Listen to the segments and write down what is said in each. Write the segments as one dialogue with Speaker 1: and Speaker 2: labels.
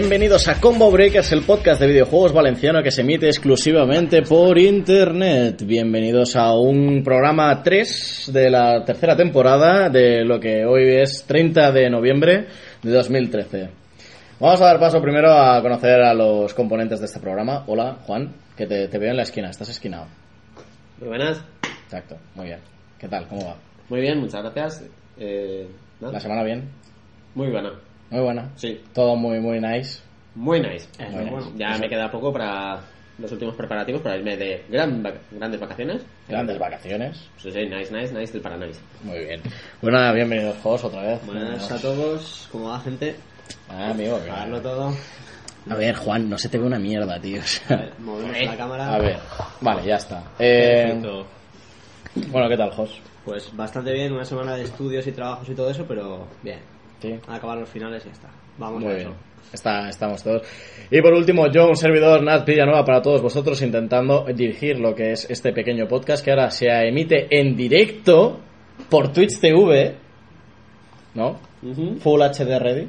Speaker 1: bienvenidos a Combo Breakers, el podcast de videojuegos valenciano que se emite exclusivamente por internet. Bienvenidos a un programa 3 de la tercera temporada de lo que hoy es 30 de noviembre de 2013. Vamos a dar paso primero a conocer a los componentes de este programa. Hola, Juan, que te, te veo en la esquina, estás esquinado.
Speaker 2: Muy buenas.
Speaker 1: Exacto, muy bien. ¿Qué tal? ¿Cómo va?
Speaker 2: Muy bien, muchas gracias. Eh, ¿no?
Speaker 1: ¿La semana bien?
Speaker 2: Muy buena.
Speaker 1: Muy buena.
Speaker 2: Sí,
Speaker 1: Todo muy, muy nice.
Speaker 2: muy nice.
Speaker 1: Muy nice.
Speaker 2: Ya me queda poco para los últimos preparativos para irme de gran vac- grandes vacaciones.
Speaker 1: Grandes vacaciones.
Speaker 2: Sí, sí, nice, nice, nice del para nice.
Speaker 1: Muy bien. Bueno, nada, bienvenidos, Jos, otra vez.
Speaker 3: Buenas a todos, ¿cómo va gente?
Speaker 1: Ah, amigo.
Speaker 3: Pagarlo todo.
Speaker 1: A ver, Juan, no se te ve una mierda, tío. o sea.
Speaker 3: A ver, movemos la cámara.
Speaker 1: A ver, vale, ya está. Eh,
Speaker 3: Perfecto.
Speaker 1: bueno, ¿qué tal, Jos?
Speaker 3: Pues bastante bien, una semana de estudios y trabajos y todo eso, pero bien.
Speaker 1: Sí.
Speaker 3: A acabar los finales y ya está. Vamos
Speaker 1: Muy
Speaker 3: a
Speaker 1: bien.
Speaker 3: eso.
Speaker 1: Está, estamos todos. Y por último, yo, un servidor, Nat Villanueva, para todos vosotros, intentando dirigir lo que es este pequeño podcast que ahora se emite en directo por Twitch TV, ¿no? Full HD ready.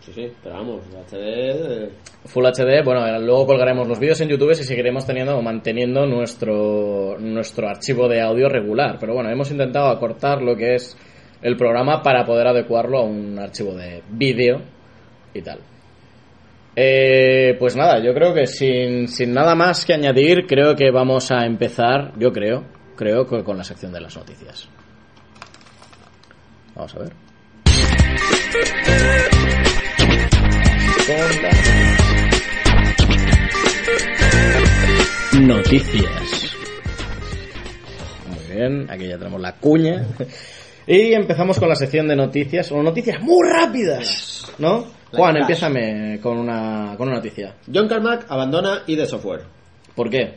Speaker 2: Sí, sí, pero vamos, HD. eh,
Speaker 1: Full HD, bueno, eh, luego colgaremos los vídeos en YouTube y seguiremos teniendo o manteniendo nuestro, nuestro archivo de audio regular. Pero bueno, hemos intentado acortar lo que es el programa para poder adecuarlo a un archivo de vídeo y tal. Eh, pues nada, yo creo que sin, sin nada más que añadir, creo que vamos a empezar, yo creo, creo que con la sección de las noticias. Vamos a ver. Noticias. Muy bien, aquí ya tenemos la cuña. Y empezamos con la sección de noticias, son noticias muy rápidas, ¿no? Juan, empiézame con una, con una noticia.
Speaker 2: John Carmack abandona ID Software.
Speaker 1: ¿Por qué?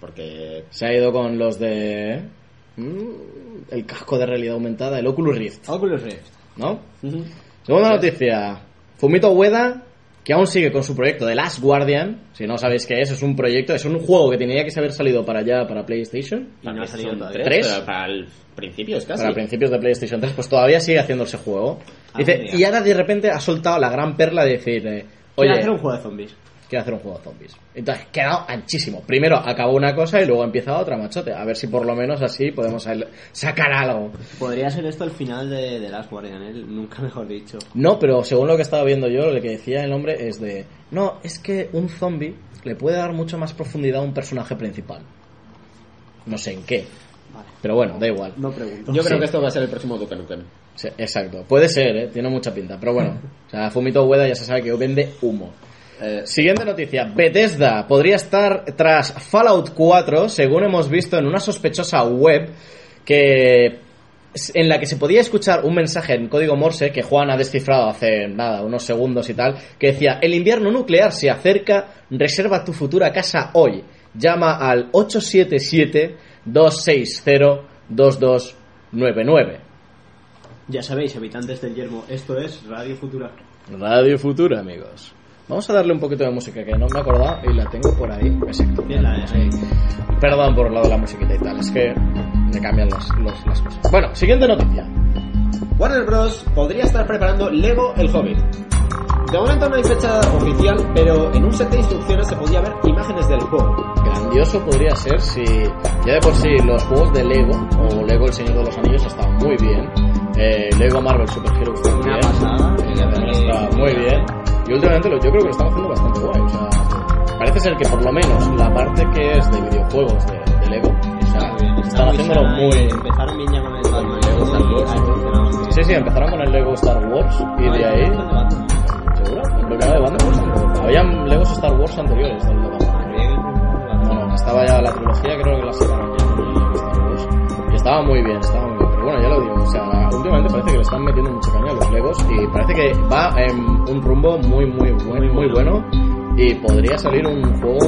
Speaker 2: Porque.
Speaker 1: Se ha ido con los de... mm, El casco de realidad aumentada, el Oculus Rift,
Speaker 3: Oculus Rift.
Speaker 1: ¿no? Segunda noticia. Fumito Ueda, que aún sigue con su proyecto de Last Guardian. Si no sabéis qué es, es un proyecto, es un juego que tenía que haber salido para allá, para PlayStation.
Speaker 3: Y no ha salido
Speaker 2: para el principio es casi.
Speaker 1: Para principios de PlayStation 3, pues todavía sigue haciendo ese juego.
Speaker 3: Ah,
Speaker 1: Dice, y ahora de repente ha soltado la gran perla de decir, eh, oye,
Speaker 3: hacer un juego de zombies.
Speaker 1: Quiero hacer un juego de zombies. Entonces, quedado anchísimo. Primero acabó una cosa y luego empieza otra, machote. A ver si por lo menos así podemos sacar algo.
Speaker 3: Podría ser esto el final de, de Last Guardian, ¿eh? nunca mejor dicho.
Speaker 1: No, pero según lo que estaba viendo yo, lo que decía el hombre es de, no, es que un zombie le puede dar mucho más profundidad a un personaje principal. No sé en qué,
Speaker 3: Vale.
Speaker 1: pero bueno, da igual.
Speaker 3: No pregunto.
Speaker 2: Yo creo
Speaker 1: Sí.
Speaker 2: que esto va a ser el próximo Duke Nukem.
Speaker 1: Sí, exacto. Puede ser, ¿eh? tiene mucha pinta. Pero bueno, o sea, Fumito Ueda ya se sabe que vende humo.
Speaker 2: Eh,
Speaker 1: Siguiente noticia. Bethesda podría estar tras Fallout 4, según hemos visto en una sospechosa web que en la que se podía escuchar un mensaje en código Morse que Juan ha descifrado hace nada, unos segundos y tal, que decía, el invierno nuclear se acerca, reserva tu futura casa hoy. Llama al 877-260-2299.
Speaker 3: Ya sabéis, habitantes del yermo, esto es Radio Futura.
Speaker 1: Radio Futura, amigos. Vamos a darle un poquito de música que no me acordaba y la tengo por ahí. Exacto.
Speaker 3: Bien, la ahí.
Speaker 1: Perdón por lo de la musiquita y tal, es que me cambian los, los- las cosas. Bueno, siguiente noticia.
Speaker 2: Warner Bros. podría estar preparando Lego El Hobbit. De momento no hay fecha oficial, pero en un set de instrucciones se podía ver imágenes del juego.
Speaker 1: Grandioso podría ser si ya de por sí los juegos de Lego o Lego El Señor de los Anillos estaban muy bien. Eh, Lego Marvel Super Heroes
Speaker 3: Una
Speaker 1: también.
Speaker 3: pasada.
Speaker 1: Está muy bien. Y últimamente lo, yo creo que lo están haciendo bastante guay. O sea, parece ser que por lo menos la parte que es de videojuegos de, de Lego, o sea, están haciéndolo muy,
Speaker 3: Empezaron bien ya con el Batman.
Speaker 2: Lego Star Wars.
Speaker 1: Sí, sí, empezaron con el Lego Star Wars y de ahí. ¿Seguro? Creo que era de banda. Habían Legos Star Wars anteriores del de Batman. No, no, estaba ya la trilogía, creo que la sacaron ya con el Lego Star Wars. Y estaba muy bien, estaba muy bien. Pero bueno, ya lo digo, o sea, últimamente parece que le están metiendo mucha caña a los Legos y parece que va en un rumbo muy, muy bueno, muy bueno y podría salir un juego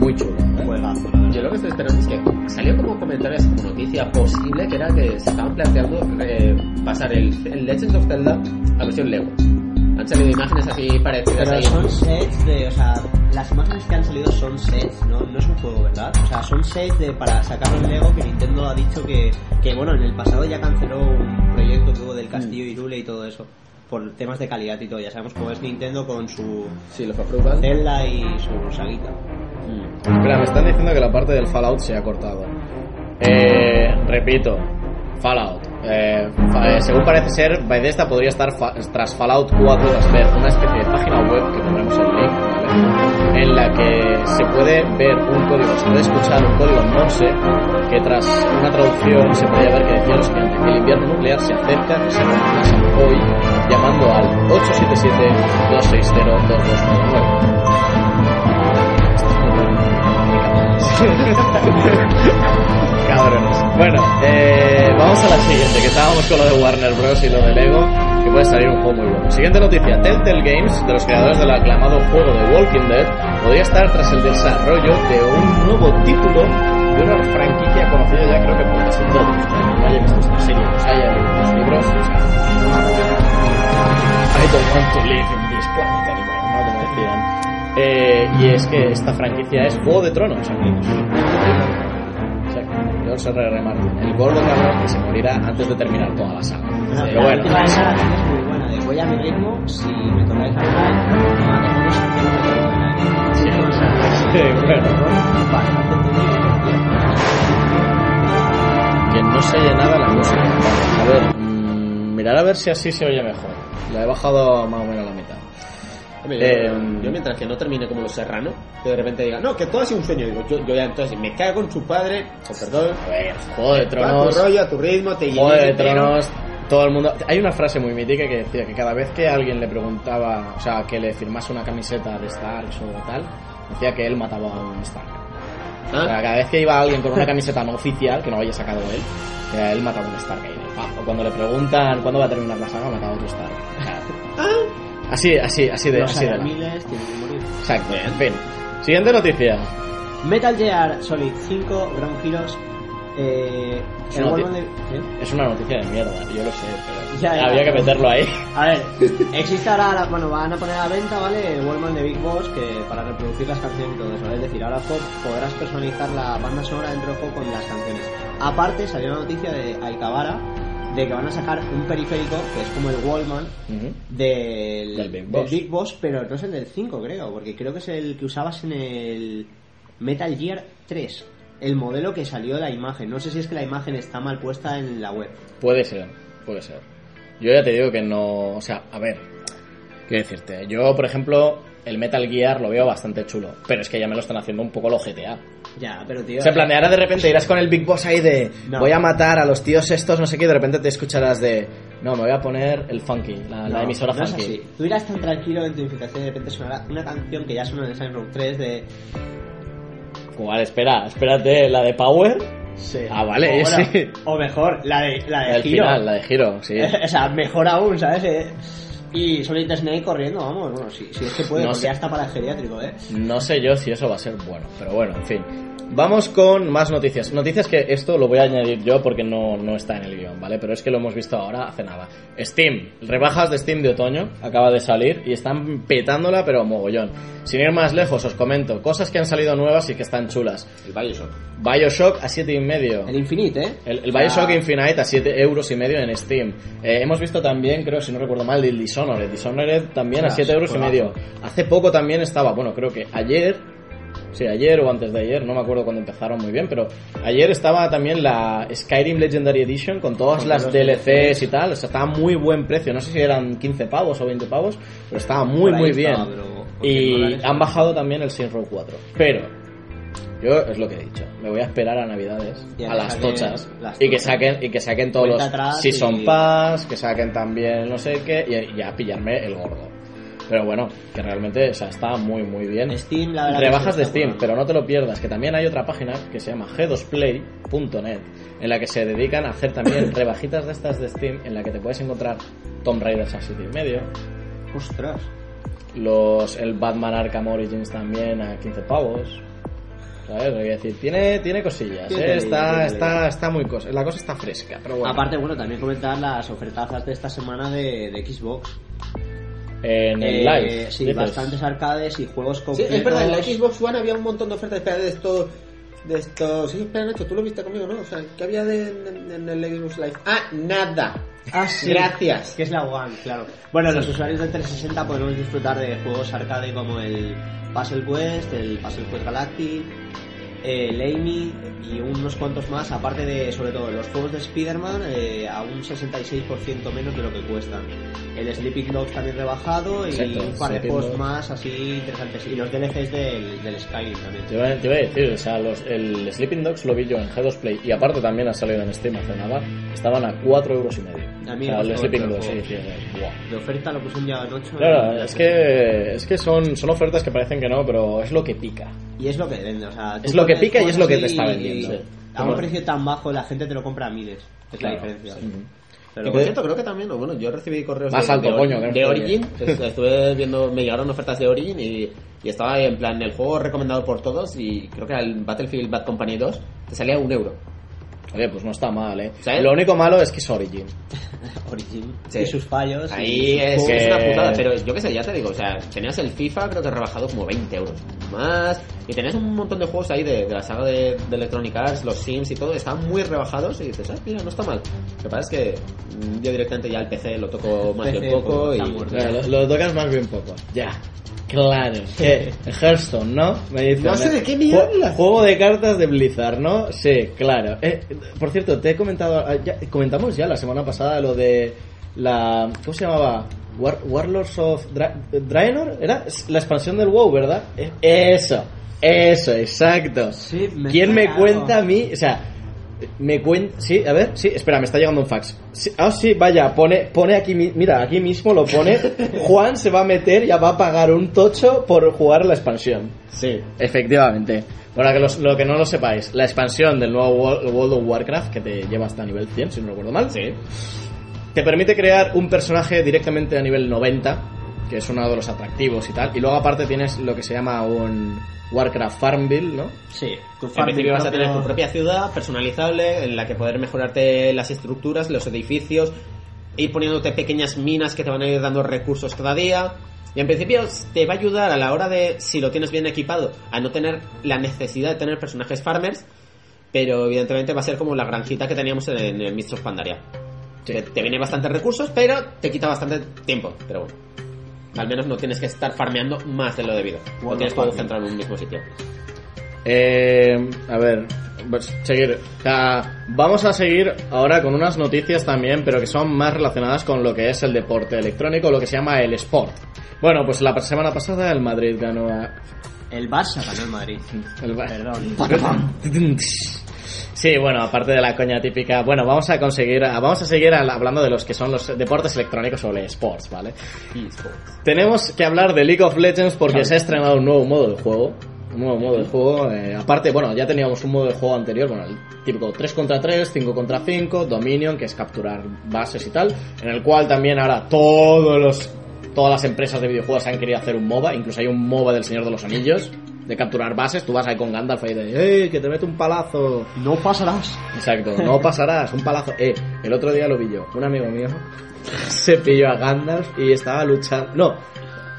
Speaker 1: muy chulo. ¿eh?
Speaker 3: Juegazo, la verdad.
Speaker 2: Yo lo que estoy esperando es que salió como comentarios, como noticia posible, que era que se estaban planteando eh, pasar el, el Legend of Zelda a versión Lego. Han salido imágenes así parecidas
Speaker 3: Pero
Speaker 2: ahí.
Speaker 3: son sets de, o sea, las imágenes que han salido son sets, no, no es un juego, ¿verdad? O sea, son sets de, para sacarlo en Lego que Nintendo ha dicho que, que, bueno, en el pasado ya canceló un proyecto que hubo del castillo Irule y todo eso. por temas de calidad y todo. Ya sabemos cómo es Nintendo con su
Speaker 2: Sí, los aprueban.
Speaker 3: Zelda y su saguita.
Speaker 1: Espera, me están diciendo que la parte del Fallout se ha cortado. Eh, repito, Fallout. Eh, eh, según parece ser, Bethesda podría estar tras Fallout 4 tras ver una especie de página web que pondremos el link, ¿vale? en la que se puede ver un código, se puede escuchar un código Morse que tras una traducción se podía ver que decía lo siguiente, que el invierno nuclear se acerca y se retrasa hoy llamando al 877-260-2299. Cabrones. Bueno, eh, vamos a la siguiente, que estábamos con lo de Warner Bros. y lo de Lego, que puede salir un juego muy bueno. Siguiente noticia, Telltale Games, de los creadores del aclamado juego de Walking Dead, podría estar tras el desarrollo de un nuevo título de una franquicia conocida ya creo que por casi todos. No haya visto esta serie, pues haya leído los libros, o sea... I don't want to live in this planet anymore, ¿no? Como decían. Eh, y es que esta franquicia es Juego de Tronos, amigos. George R. R. Martin, el gordo cabrón que se morirá antes de terminar toda la saga.
Speaker 3: La
Speaker 1: Pero bueno,
Speaker 3: última declaración es muy buena. De voy a mi ritmo, si me tocáis hablar, no.
Speaker 1: Sí, bueno. que no se oye nada la música. A ver, mm, mirar a ver si así se oye mejor. La he bajado más o menos a la mitad.
Speaker 2: Hombre, yo,
Speaker 1: Eh,
Speaker 2: yo mientras que no termine como los serrano, que de repente diga, no, que todo ha sido un sueño, digo, yo, yo ya entonces me cago en su padre, con perdón,
Speaker 1: ver, Juego de
Speaker 2: va a
Speaker 1: Tronos.
Speaker 2: tu rollo, a tu ritmo, te pero-
Speaker 1: Tronos, todo el mundo. Hay una frase muy mítica que decía que cada vez que alguien le preguntaba, o sea, que le firmase una camiseta de Starks o tal, decía que él mataba a un Stark. O sea,
Speaker 2: ¿Ah?
Speaker 1: cada vez que iba alguien con una camiseta no oficial, que no haya sacado él, eh, él mataba a un Stark ahí. O cuando le preguntan cuándo va a terminar la saga, mataba a otro Stark. O sea, así, así, así de,
Speaker 3: Los
Speaker 1: así de.
Speaker 3: miles tienen que morir.
Speaker 1: Exacto. En fin. Siguiente noticia.
Speaker 3: Metal Gear Solid 5 Ground Heroes. Eh,
Speaker 1: Es
Speaker 3: el
Speaker 1: una
Speaker 3: de...
Speaker 1: Es una noticia de mierda, yo lo sé, pero
Speaker 3: Ya, ya,
Speaker 1: había que meterlo ahí.
Speaker 3: A ver, existe ahora, la- bueno, van a poner a la venta, ¿vale? El Wallman de Big Boss que para reproducir las canciones y todo eso, ¿vale? Es decir, ahora po- podrás personalizar la banda sonora dentro del juego con las canciones. Aparte, salió una noticia de Aikabara de que van a sacar un periférico que es como el Wallman del,
Speaker 1: Del Big Boss.
Speaker 3: Big Boss, pero no es el del 5, creo, porque creo que es el que usabas en el Metal Gear 3. El modelo que salió de la imagen. No sé si es que la imagen está mal puesta en la web.
Speaker 1: Puede ser, puede ser. Yo ya te digo que no. O sea, a ver. Quiero decirte, yo, por ejemplo, el Metal Gear lo veo bastante chulo. Pero es que ya me lo están haciendo un poco los GTA.
Speaker 3: Ya, pero tío.
Speaker 1: O sea, en plan, de ahora de repente irás con el Big Boss ahí de.
Speaker 3: No.
Speaker 1: Voy a matar a los tíos estos, no sé qué, y de repente te escucharás de. No, me voy a poner el funky, la, emisora
Speaker 3: no es
Speaker 1: funky.
Speaker 3: así. Tú irás tan tranquilo en tu infiltración y de repente sonará una canción que ya suena en Silent Row 3 de.
Speaker 1: ¿Cuál? Espera, espérate, la de Power.
Speaker 3: Sí.
Speaker 1: Ah, vale,
Speaker 3: o, bueno,
Speaker 1: sí.
Speaker 3: o mejor, la de, la de
Speaker 1: El
Speaker 3: Hero.
Speaker 1: final, la de Giro, sí.
Speaker 3: o sea, mejor aún, ¿sabes? Y Solid Snake corriendo, vamos. Bueno, si, si es que puede,
Speaker 1: No
Speaker 3: porque
Speaker 1: sé.
Speaker 3: ya está para el geriátrico, ¿eh?
Speaker 1: No sé yo si eso va a ser bueno, pero bueno, en fin. Vamos con más noticias. Noticias que esto lo voy a añadir yo porque no, no está en el guion, ¿vale? Pero es que lo hemos visto ahora hace nada. Steam, rebajas de Steam de otoño, acaba de salir y están petándola, pero mogollón. Sin ir más lejos, os comento cosas que han salido nuevas y que están chulas.
Speaker 2: El Bioshock.
Speaker 1: Bioshock a siete y medio.
Speaker 3: El Infinite, ¿eh?
Speaker 1: El, el Bioshock Infinite a 7 euros y medio en Steam. Eh, hemos visto también, creo, si no recuerdo mal, el Dishonored. Dishonored también a
Speaker 3: Ostras,
Speaker 1: 7 euros y medio. Hace poco también estaba, bueno, creo que ayer, sí, ayer o antes de ayer, no me acuerdo cuando empezaron muy bien, pero ayer estaba también la Skyrim Legendary Edition con todas
Speaker 3: Con
Speaker 1: las DLCs y tal. O sea, estaba a muy buen precio. No sé si eran 15 pavos o 20 pavos, pero estaba muy, muy
Speaker 3: estaba,
Speaker 1: bien.
Speaker 3: pero por 100
Speaker 1: Y
Speaker 3: dólares,
Speaker 1: han bajado también el Saints Row 4. Pero yo es lo que he dicho. Me voy a esperar a Navidades,
Speaker 3: a
Speaker 1: a las tochas,
Speaker 3: las
Speaker 1: y que saquen y que saquen todos
Speaker 3: Cuenta
Speaker 1: los Season
Speaker 3: y-
Speaker 1: Pass, que saquen también no sé qué y ya pillarme el gordo. Pero bueno, que realmente o sea, está muy muy bien.
Speaker 3: Steam, la verdad.
Speaker 1: Rebajas de Steam, pero no te lo pierdas, que también hay otra página que se llama g2play.net, en la que se dedican a hacer también rebajitas de estas de Steam, en la que te puedes encontrar Tomb Raiders a 7 y medio,
Speaker 3: Ostras.
Speaker 1: los el Batman Arkham Origins también a 15 pavos. ¿Sabes? Que quiero decir, tiene, tiene cosillas, ¿eh? está, está, está muy cosa, la cosa está fresca, pero bueno.
Speaker 3: Aparte, bueno, también comentar las ofertazas de esta semana de, de Xbox.
Speaker 1: En el
Speaker 3: Eh,
Speaker 1: live.
Speaker 3: Sí,
Speaker 1: dices.
Speaker 3: bastantes arcades y juegos
Speaker 2: Sí,
Speaker 3: completos.
Speaker 2: es verdad, en la Xbox One había un montón de ofertas espera, de esto de estos sí espera Nacho tú lo viste conmigo no o sea ¿qué había de, en, en el Xbox Live ah nada
Speaker 3: Ah, sí.
Speaker 4: Gracias.
Speaker 3: Que es la One, claro. Bueno, los usuarios del 360 podremos disfrutar de juegos arcade como el Puzzle Quest, el Puzzle Quest Galactic, el Amy y unos cuantos más, aparte de, sobre todo, los juegos de Spider-Man eh, a un 66% menos de lo que cuestan. El Sleeping Dogs también rebajado y
Speaker 1: Exacto,
Speaker 3: un par de
Speaker 1: Dogs.
Speaker 3: más así interesantes. Y los DLCs del, del Skyrim también.
Speaker 1: Te iba, te iba a decir, o sea, los, el Sleeping Dogs lo vi yo en G2 Play y aparte también ha salido en Steam hace nada, estaban a 4 euros y medio.
Speaker 3: A mí
Speaker 1: o sea, el Sleeping Dogs, sí, sí, sí.
Speaker 3: De oferta lo puse un día en 8.
Speaker 1: Claro, es que, es que son, son ofertas que parecen que no, pero es lo que pica.
Speaker 3: Y es lo que vende, o sea...
Speaker 1: Es lo que pica y es lo que te está
Speaker 3: y-
Speaker 1: vendiendo.
Speaker 3: y
Speaker 1: Sí.
Speaker 3: A un precio tan bajo la gente te lo compra a miles. Es
Speaker 1: Claro,
Speaker 3: la diferencia.
Speaker 1: sí.
Speaker 3: Pero
Speaker 4: Que por cierto, creo que también, bueno, yo recibí correos
Speaker 1: Más
Speaker 4: de,
Speaker 1: alto,
Speaker 4: de,
Speaker 1: coño, que no
Speaker 4: de
Speaker 1: estoy
Speaker 4: Origin, est- estuve viendo, me llegaron ofertas de Origin y, y estaba en plan el juego recomendado por todos y creo que el Battlefield Bad Company 2 te salía un euro.
Speaker 1: Oye, pues no está mal, ¿eh?
Speaker 4: ¿Sabes?
Speaker 1: Lo único malo es que es Origin.
Speaker 3: Origin
Speaker 4: Sí.
Speaker 3: y sus fallos.
Speaker 4: Ahí
Speaker 3: y
Speaker 4: es, una putada, pero yo qué sé, ya te digo, o sea, tenías el FIFA creo que rebajado como 20 euros más y tenías un montón de juegos ahí de, de la saga de, de Electronic Arts, los Sims y todo, estaban muy rebajados y dices, ah, mira, no está mal. Lo que pasa es que mm, yo directamente ya el PC lo toco más bien poco y...
Speaker 3: está muerto.
Speaker 1: Bueno, lo, lo tocas más bien poco. Ya. Claro. ¿Qué? Hearthstone, ¿no? Me dice.
Speaker 4: No sé de qué hablas.
Speaker 1: Juego de cartas de Blizzard, ¿no? Sí, claro. Eh, por cierto, te he comentado. ah, ya- comentamos ya la semana pasada lo de la. ¿Cómo se llamaba? War- Warlords of Dra- Draenor. ¿Era la expansión del WoW, verdad? Eh, Eso. Eso, exacto.
Speaker 3: Sí, me
Speaker 1: ¿Quién me cuenta a mí? O sea, me cuenta. Sí, a ver, sí, espera, me está llegando un fax. Sí, ah, sí, vaya, pone, pone aquí, mi- mira, aquí mismo lo pone. Juan se va a meter, ya va a pagar un tocho por jugar la expansión.
Speaker 4: Sí.
Speaker 1: Efectivamente. Para que los- lo que no lo sepáis, la expansión del nuevo World World of Warcraft, que te lleva hasta nivel 100, si no recuerdo mal,
Speaker 4: Sí.
Speaker 1: te permite crear un personaje directamente a nivel 90, que es uno de los atractivos y tal. Y luego aparte tienes lo que se llama un Warcraft Farmville, ¿no?
Speaker 3: Sí, tu
Speaker 4: En
Speaker 3: farm
Speaker 4: principio vas a tener tu propia ciudad personalizable en la que poder mejorarte las estructuras, los edificios, ir poniéndote pequeñas minas que te van a ir dando recursos cada día. Y en principio te va a ayudar a la hora de, si lo tienes bien equipado, a no tener la necesidad de tener personajes farmers, pero evidentemente va a ser como la granjita que teníamos en, en el Mists of Pandaria. Que te viene bastantes recursos, pero te quita bastante tiempo. Pero bueno, al menos no tienes que estar farmeando más de lo debido.
Speaker 3: Bueno,
Speaker 4: tienes todo centrado en un mismo sitio.
Speaker 1: Eh, a ver, pues seguir. O sea, vamos a seguir ahora con unas noticias también, pero que son más relacionadas con lo que es el deporte electrónico, lo que se llama el sport. Bueno, pues la semana pasada el Madrid ganó a...
Speaker 3: El Barça ganó el Madrid.
Speaker 1: El, Ba-
Speaker 3: Perdón.
Speaker 1: Sí, bueno, aparte de la coña típica, bueno, vamos a conseguir, vamos a seguir hablando de los que son los deportes electrónicos o esports, ¿vale? Tenemos que hablar de League of Legends porque se ha estrenado un nuevo modo de juego. Un nuevo modo de juego. eh, aparte, bueno, ya teníamos un modo de juego anterior, bueno, el típico 3 contra 3, 5 contra 5, Dominion, que es capturar bases y tal, en el cual también ahora todos los, todas las empresas de videojuegos han querido hacer un MOBA, incluso hay un MOBA del Señor de los Anillos, de capturar bases, tú vas ahí con Gandalf ahí de, ¡eh, que te mete un palazo!
Speaker 3: No pasarás.
Speaker 1: Exacto, no pasarás, un palazo. Eh, el otro día lo vi yo, un amigo mío se pilló a Gandalf y estaba luchando. No,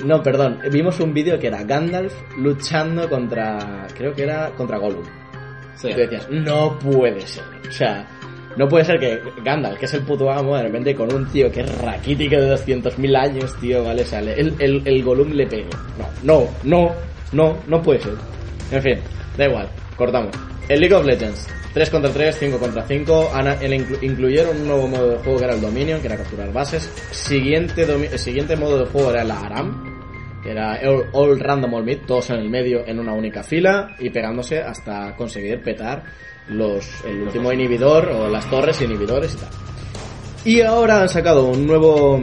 Speaker 1: no, perdón, vimos un vídeo que era Gandalf luchando contra. Creo que era contra Gollum.
Speaker 4: Sí.
Speaker 1: Y tú decías, no puede ser. O sea, no puede ser que Gandalf, que es el puto amo, de repente con un tío que es raquítico de 200.000 años, tío, ¿vale? Sale. El, el, el Gollum le pegue. No, no, no, no, no puede ser. En fin, da igual, cortamos. El League of Legends. 3 contra 3, 5 contra 5. Ana- incluyeron un nuevo modo de juego que era el Dominion, que era capturar bases. Siguiente, el siguiente modo de juego era la Aram, que era all, all random all meet, todos en el medio en una única fila y pegándose hasta conseguir petar los, el último inhibidor o las torres inhibidores y tal. Y ahora han sacado un nuevo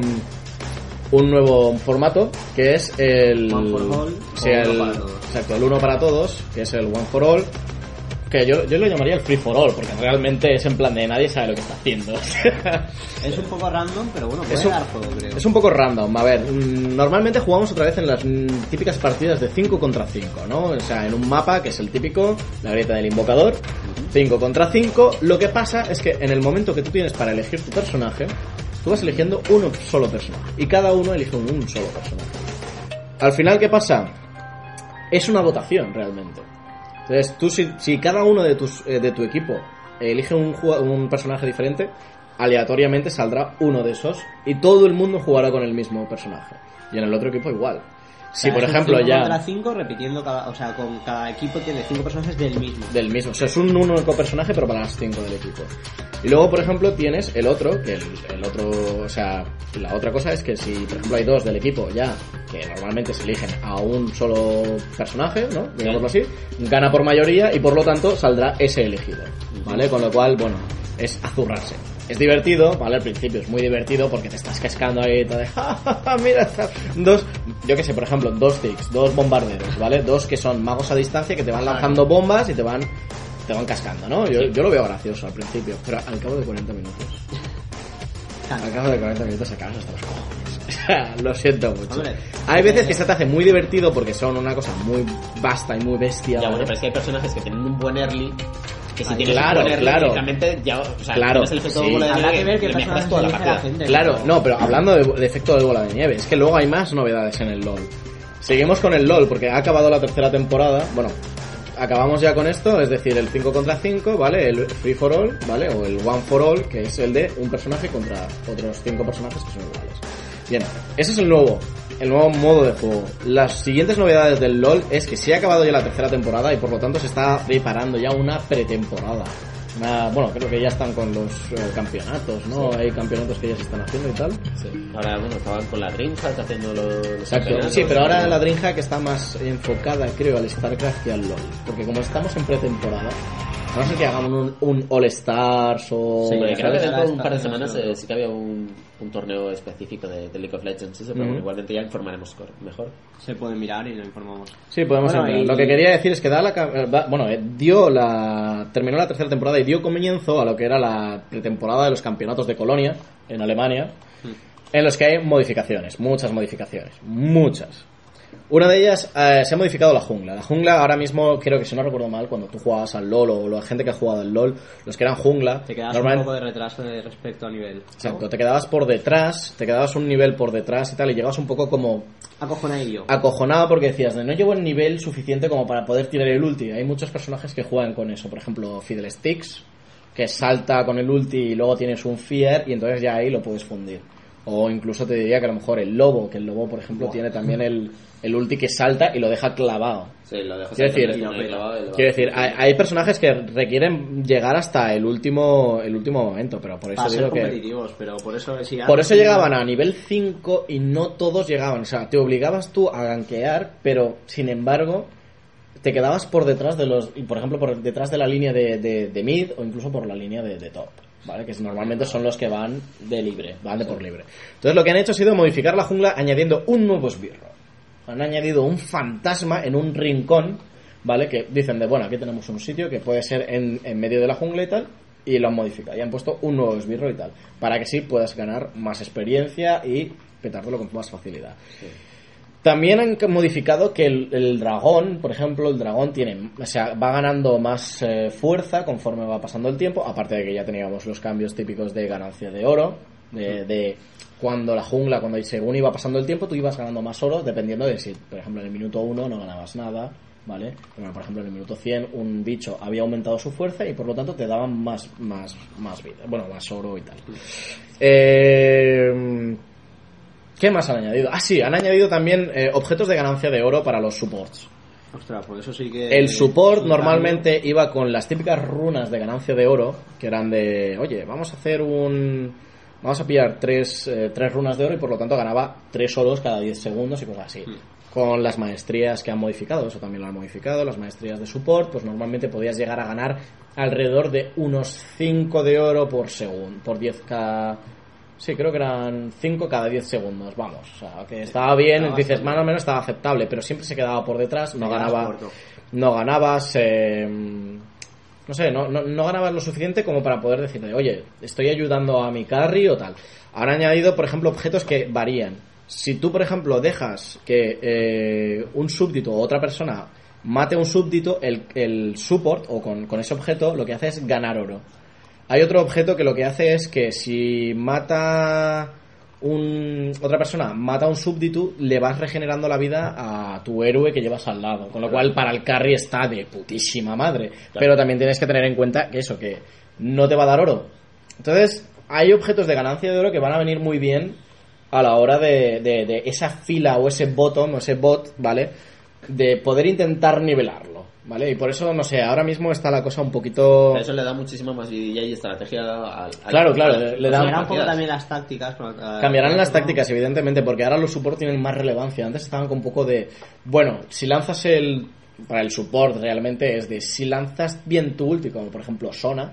Speaker 1: un nuevo formato que es el
Speaker 3: One for all
Speaker 1: sí,
Speaker 3: o
Speaker 1: el-
Speaker 3: uno para todos.
Speaker 1: exacto el uno para todos que es el one for all que yo, yo lo llamaría el free for all porque realmente es en plan de nadie sabe lo que está haciendo
Speaker 3: Es un poco random, pero bueno, puede
Speaker 1: Es un-
Speaker 3: dar juego, creo.
Speaker 1: Es un poco random. A ver, normalmente jugamos otra vez en las mm, típicas partidas de 5 contra 5, ¿no? O sea, en un mapa que es el típico, la grieta del invocador, 5 contra 5. Lo que pasa es que en el momento que tú tienes para elegir tu personaje, tú vas eligiendo uno solo personaje. Y cada uno elige un, solo personaje. Al final, ¿qué pasa? Es una votación realmente. Entonces, tú si, cada uno de, tus, eh, de tu equipo elige un, un personaje diferente, aleatoriamente saldrá uno de esos y todo el mundo jugará con el mismo personaje. Y en el otro equipo igual.
Speaker 3: Sea,
Speaker 1: por ejemplo
Speaker 3: cinco
Speaker 1: ya
Speaker 3: contra 5 repitiendo cada, o sea, con cada equipo tiene cinco personajes del mismo.
Speaker 1: del mismo, o sea, es un único personaje pero para las cinco del equipo. Y luego, por ejemplo, tienes el otro, que el, el otro, o sea, la otra cosa es que si, por ejemplo, hay dos del equipo ya, que normalmente se eligen a un solo personaje, ¿no? Digámoslo así, gana por mayoría y por lo tanto saldrá ese elegido, ¿vale? Con lo cual, bueno, es azurrarse. Es divertido, ¿vale? Al principio es muy divertido porque te estás cascando ahí te de, "Ja, ja, ja, mira, está". dos, yo que sé, por ejemplo, dos ticks, dos bombarderos, ¿vale? Dos que son magos a distancia que te van lanzando bombas y te van te van cascando, ¿no? Yo, yo lo veo gracioso al principio, pero al cabo de 40 minutos, al cabo de 40 minutos acabas hasta los cojones. Lo siento mucho.
Speaker 3: Hombre,
Speaker 1: Hay veces que se te hace muy divertido porque son una cosa muy vasta y muy bestia.
Speaker 2: Ya,
Speaker 1: ¿vale?
Speaker 2: bueno, pero es que hay personajes que tienen un buen early. Que si tienes
Speaker 1: claro, claro.
Speaker 2: directamente ya. O sea,
Speaker 1: Claro,
Speaker 2: tienes el efecto
Speaker 1: sí.
Speaker 2: bola de
Speaker 3: Habrá
Speaker 2: nieve
Speaker 3: que ver qué
Speaker 2: le mejoras
Speaker 3: personajes
Speaker 2: toda la
Speaker 3: elige la
Speaker 2: partida.
Speaker 3: gente.
Speaker 1: Claro,
Speaker 3: pero-
Speaker 1: no, pero hablando de, de efecto de bola de nieve, es que luego hay más novedades en el LOL. Seguimos con el LOL porque ha acabado la tercera temporada. Bueno, acabamos ya con esto, es decir, el 5 contra 5, ¿vale? El Free for All, ¿vale? O el One for All, que es el de un personaje contra otros 5 personajes que son iguales. Bien, ese es el nuevo, el nuevo modo de juego. Las siguientes novedades del LOL es que se ha acabado ya la tercera temporada y por lo tanto se está preparando ya una pretemporada. Una- bueno, creo que ya están con los eh, campeonatos, ¿no? Hay campeonatos que ya se están haciendo y tal.
Speaker 2: Sí. Ahora, bueno, estaban con la Dreamhack haciendo los.
Speaker 1: Exacto. Sí, pero ahora la Dreamhack está más enfocada, creo, al StarCraft que al LoL. Porque como estamos en pretemporada, a no ser que hagamos un, un All Stars o...
Speaker 2: Sí, creo que dentro de un par de semanas eh, sí que había un, un torneo específico de, de League of Legends, eso, pero igualmente ya informaremos mejor.
Speaker 3: Se puede mirar y lo informamos.
Speaker 1: Sí, podemos
Speaker 3: Bueno, y-
Speaker 1: Lo que quería decir es que da la, eh, bueno, eh, dio la terminó la tercera temporada y dio comienzo a lo que era la pretemporada de los campeonatos de Colonia en Alemania, en los que hay modificaciones, muchas modificaciones, muchas. Una de ellas eh, se ha modificado la jungla. La jungla ahora mismo creo que si no recuerdo mal cuando tú jugabas al LoL o la gente que ha jugado al LoL, los que eran jungla,
Speaker 3: Te
Speaker 1: normalmente-
Speaker 3: un poco de retraso de respecto a nivel.
Speaker 1: Exacto, te quedabas por detrás, te quedabas un nivel por detrás y tal, y llegabas un poco como
Speaker 3: Acojonadillo.
Speaker 1: acojonado porque decías, de, no llevo el nivel suficiente como para poder tirar el ulti. Hay muchos personajes que juegan con eso, por ejemplo, Fiddlesticks, que salta con el ulti y luego tienes un Fear y entonces ya ahí lo puedes fundir. O incluso te diría que a lo mejor el lobo, que el lobo, por ejemplo, tiene también el, el ulti que salta y lo deja clavado.
Speaker 2: Sí, lo dejo
Speaker 1: Quiero decir, Quiero decir, hay, hay personajes que requieren llegar hasta el último el último momento, pero por eso
Speaker 3: Para ser
Speaker 1: digo que
Speaker 3: competitivos, pero por eso sí.
Speaker 1: por eso llegaban a nivel 5 y no todos llegaban. O sea, te obligabas tú a gankear, pero sin embargo te quedabas por detrás de los. Por ejemplo, por detrás de la línea de, de- de mid o incluso por la línea de, de top. ¿Vale? Que normalmente son los que van de libre, van de por libre. Entonces lo que han hecho ha sido modificar la jungla añadiendo un nuevo esbirro. Han añadido un fantasma en un rincón, ¿vale? Que dicen de, bueno, aquí tenemos un sitio que puede ser en, en medio de la jungla y tal, y lo han modificado. Y han puesto un nuevo esbirro y tal, para que sí puedas ganar más experiencia y petártelo con más facilidad. También han modificado que el, el dragón, por ejemplo, el dragón tiene, o sea, va ganando más eh, fuerza conforme va pasando el tiempo, aparte de que ya teníamos los cambios típicos de ganancia de oro, de, de cuando la jungla, cuando según iba pasando el tiempo, tú ibas ganando más oro, dependiendo de si, por ejemplo, en el minuto 1 no ganabas nada, ¿vale? Bueno, por ejemplo, en el minuto 100 un bicho había aumentado su fuerza y por lo tanto te daban más, más, más vida, bueno, más oro y tal. Eh, ¿Qué más han añadido? Ah, sí, han añadido también eh, objetos de ganancia de oro para los supports.
Speaker 3: Ostras, por eso sí que.
Speaker 1: El support normalmente iba con las típicas runas de ganancia de oro, que eran de, oye, vamos a hacer un... Vamos a pillar tres, eh, tres runas de oro y por lo tanto ganaba tres oros cada 10 segundos y cosas así. Con las maestrías que han modificado, eso también lo han modificado, las maestrías de support, pues normalmente podías llegar a ganar alrededor de unos 5 de oro por segundo, por 10 cada... Sí, creo que eran 5 cada 10 segundos, vamos. O sea, que estaba bien,
Speaker 3: Estaba
Speaker 1: dices, más o menos estaba aceptable, pero siempre se quedaba por detrás, no ganaba no ganabas eh, no sé no, no, no ganabas lo suficiente como para poder decirle oye estoy ayudando a mi carry o tal han añadido por ejemplo objetos que varían. Si tú por ejemplo dejas que eh, un súbdito o otra persona mate a un súbdito el, el support o con, con ese objeto lo que hace es ganar oro hay otro objeto que lo que hace es que si mata un, otra persona mata a un súbdito, le vas regenerando la vida a tu héroe que llevas al lado. Con lo cual, para el carry está de putísima madre. Pero también tienes que tener en cuenta que eso, que no te va a dar oro. Entonces, hay objetos de ganancia de oro que van a venir muy bien a la hora de, de- de esa fila o ese bottom o ese bot, ¿vale? De poder intentar nivelarlo, ¿vale? Y por eso, no sé, ahora mismo está la cosa un poquito...
Speaker 2: Eso le da muchísimo más vidilla y estrategia al, al-
Speaker 1: Claro, claro,
Speaker 2: al-
Speaker 1: le- le
Speaker 2: a
Speaker 1: da-
Speaker 2: las
Speaker 3: Cambiará un poco también las tácticas. pero, eh,
Speaker 1: Cambiarán las tácticas, evidentemente, porque ahora los support tienen más relevancia. Antes estaban con un poco de. Bueno, si lanzas el. Para el support realmente es de si lanzas bien tu ulti, como por ejemplo Sona.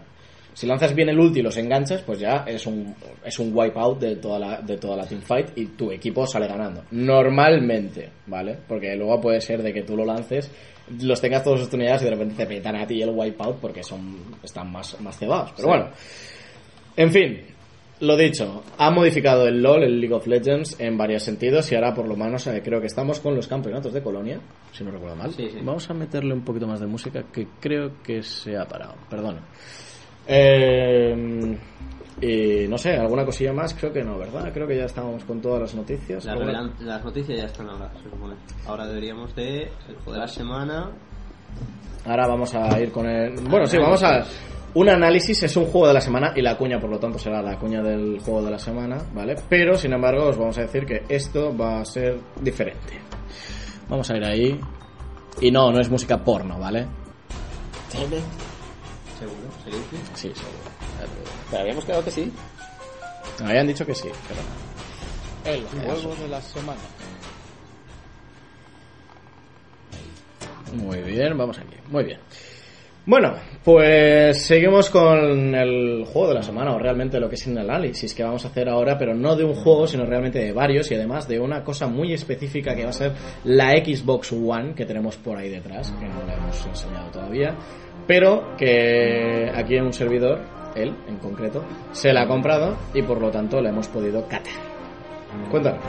Speaker 1: Si lanzas bien el ulti y los enganchas, pues ya es un, es un wipeout de toda, la, de toda la teamfight y tu equipo sale ganando. Normalmente, ¿vale? Porque luego puede ser de que tú lo lances, los tengas todos los unidades y de repente te petan a ti el wipeout porque son están más, más cebados. Pero bueno, en fin, lo dicho, ha modificado el LOL, el League of Legends, en varios sentidos y ahora por lo menos eh, creo que estamos con los campeonatos de Colonia, si no recuerdo mal.
Speaker 3: Sí, sí.
Speaker 1: Vamos a meterle un poquito más de música que creo que se ha parado, perdón. Eh, y no sé, alguna cosilla más, creo que no, ¿verdad? Creo que ya estábamos con todas las noticias.
Speaker 3: Las,
Speaker 1: Alguna-
Speaker 3: revelan- las noticias ya están ahora, se supone. Ahora deberíamos de el juego de la semana.
Speaker 1: Ahora vamos a ir con el... Bueno, sí, vamos a... Un análisis es un juego de la semana y la cuña, por lo tanto, será la cuña del juego de la semana, ¿vale? Pero, sin embargo, os vamos a decir que esto va a ser diferente. Vamos a ir ahí. Y no, no es música porno, ¿vale?
Speaker 3: Seguro, silencio.
Speaker 1: Sí, seguro.
Speaker 2: Pero habíamos quedado que sí.
Speaker 1: Me habían dicho que sí, pero no. El juego de la semana. Muy bien, vamos aquí. Muy bien. Bueno, pues seguimos con el juego de la semana, o realmente lo que es el análisis que vamos a hacer ahora, pero no de un juego, sino realmente de varios, y además de una cosa muy específica que va a ser la Xbox One, que tenemos por ahí detrás, que no la hemos enseñado todavía, pero que aquí en un servidor, él en concreto, se la ha comprado y por lo tanto la hemos podido catar. Cuéntanos,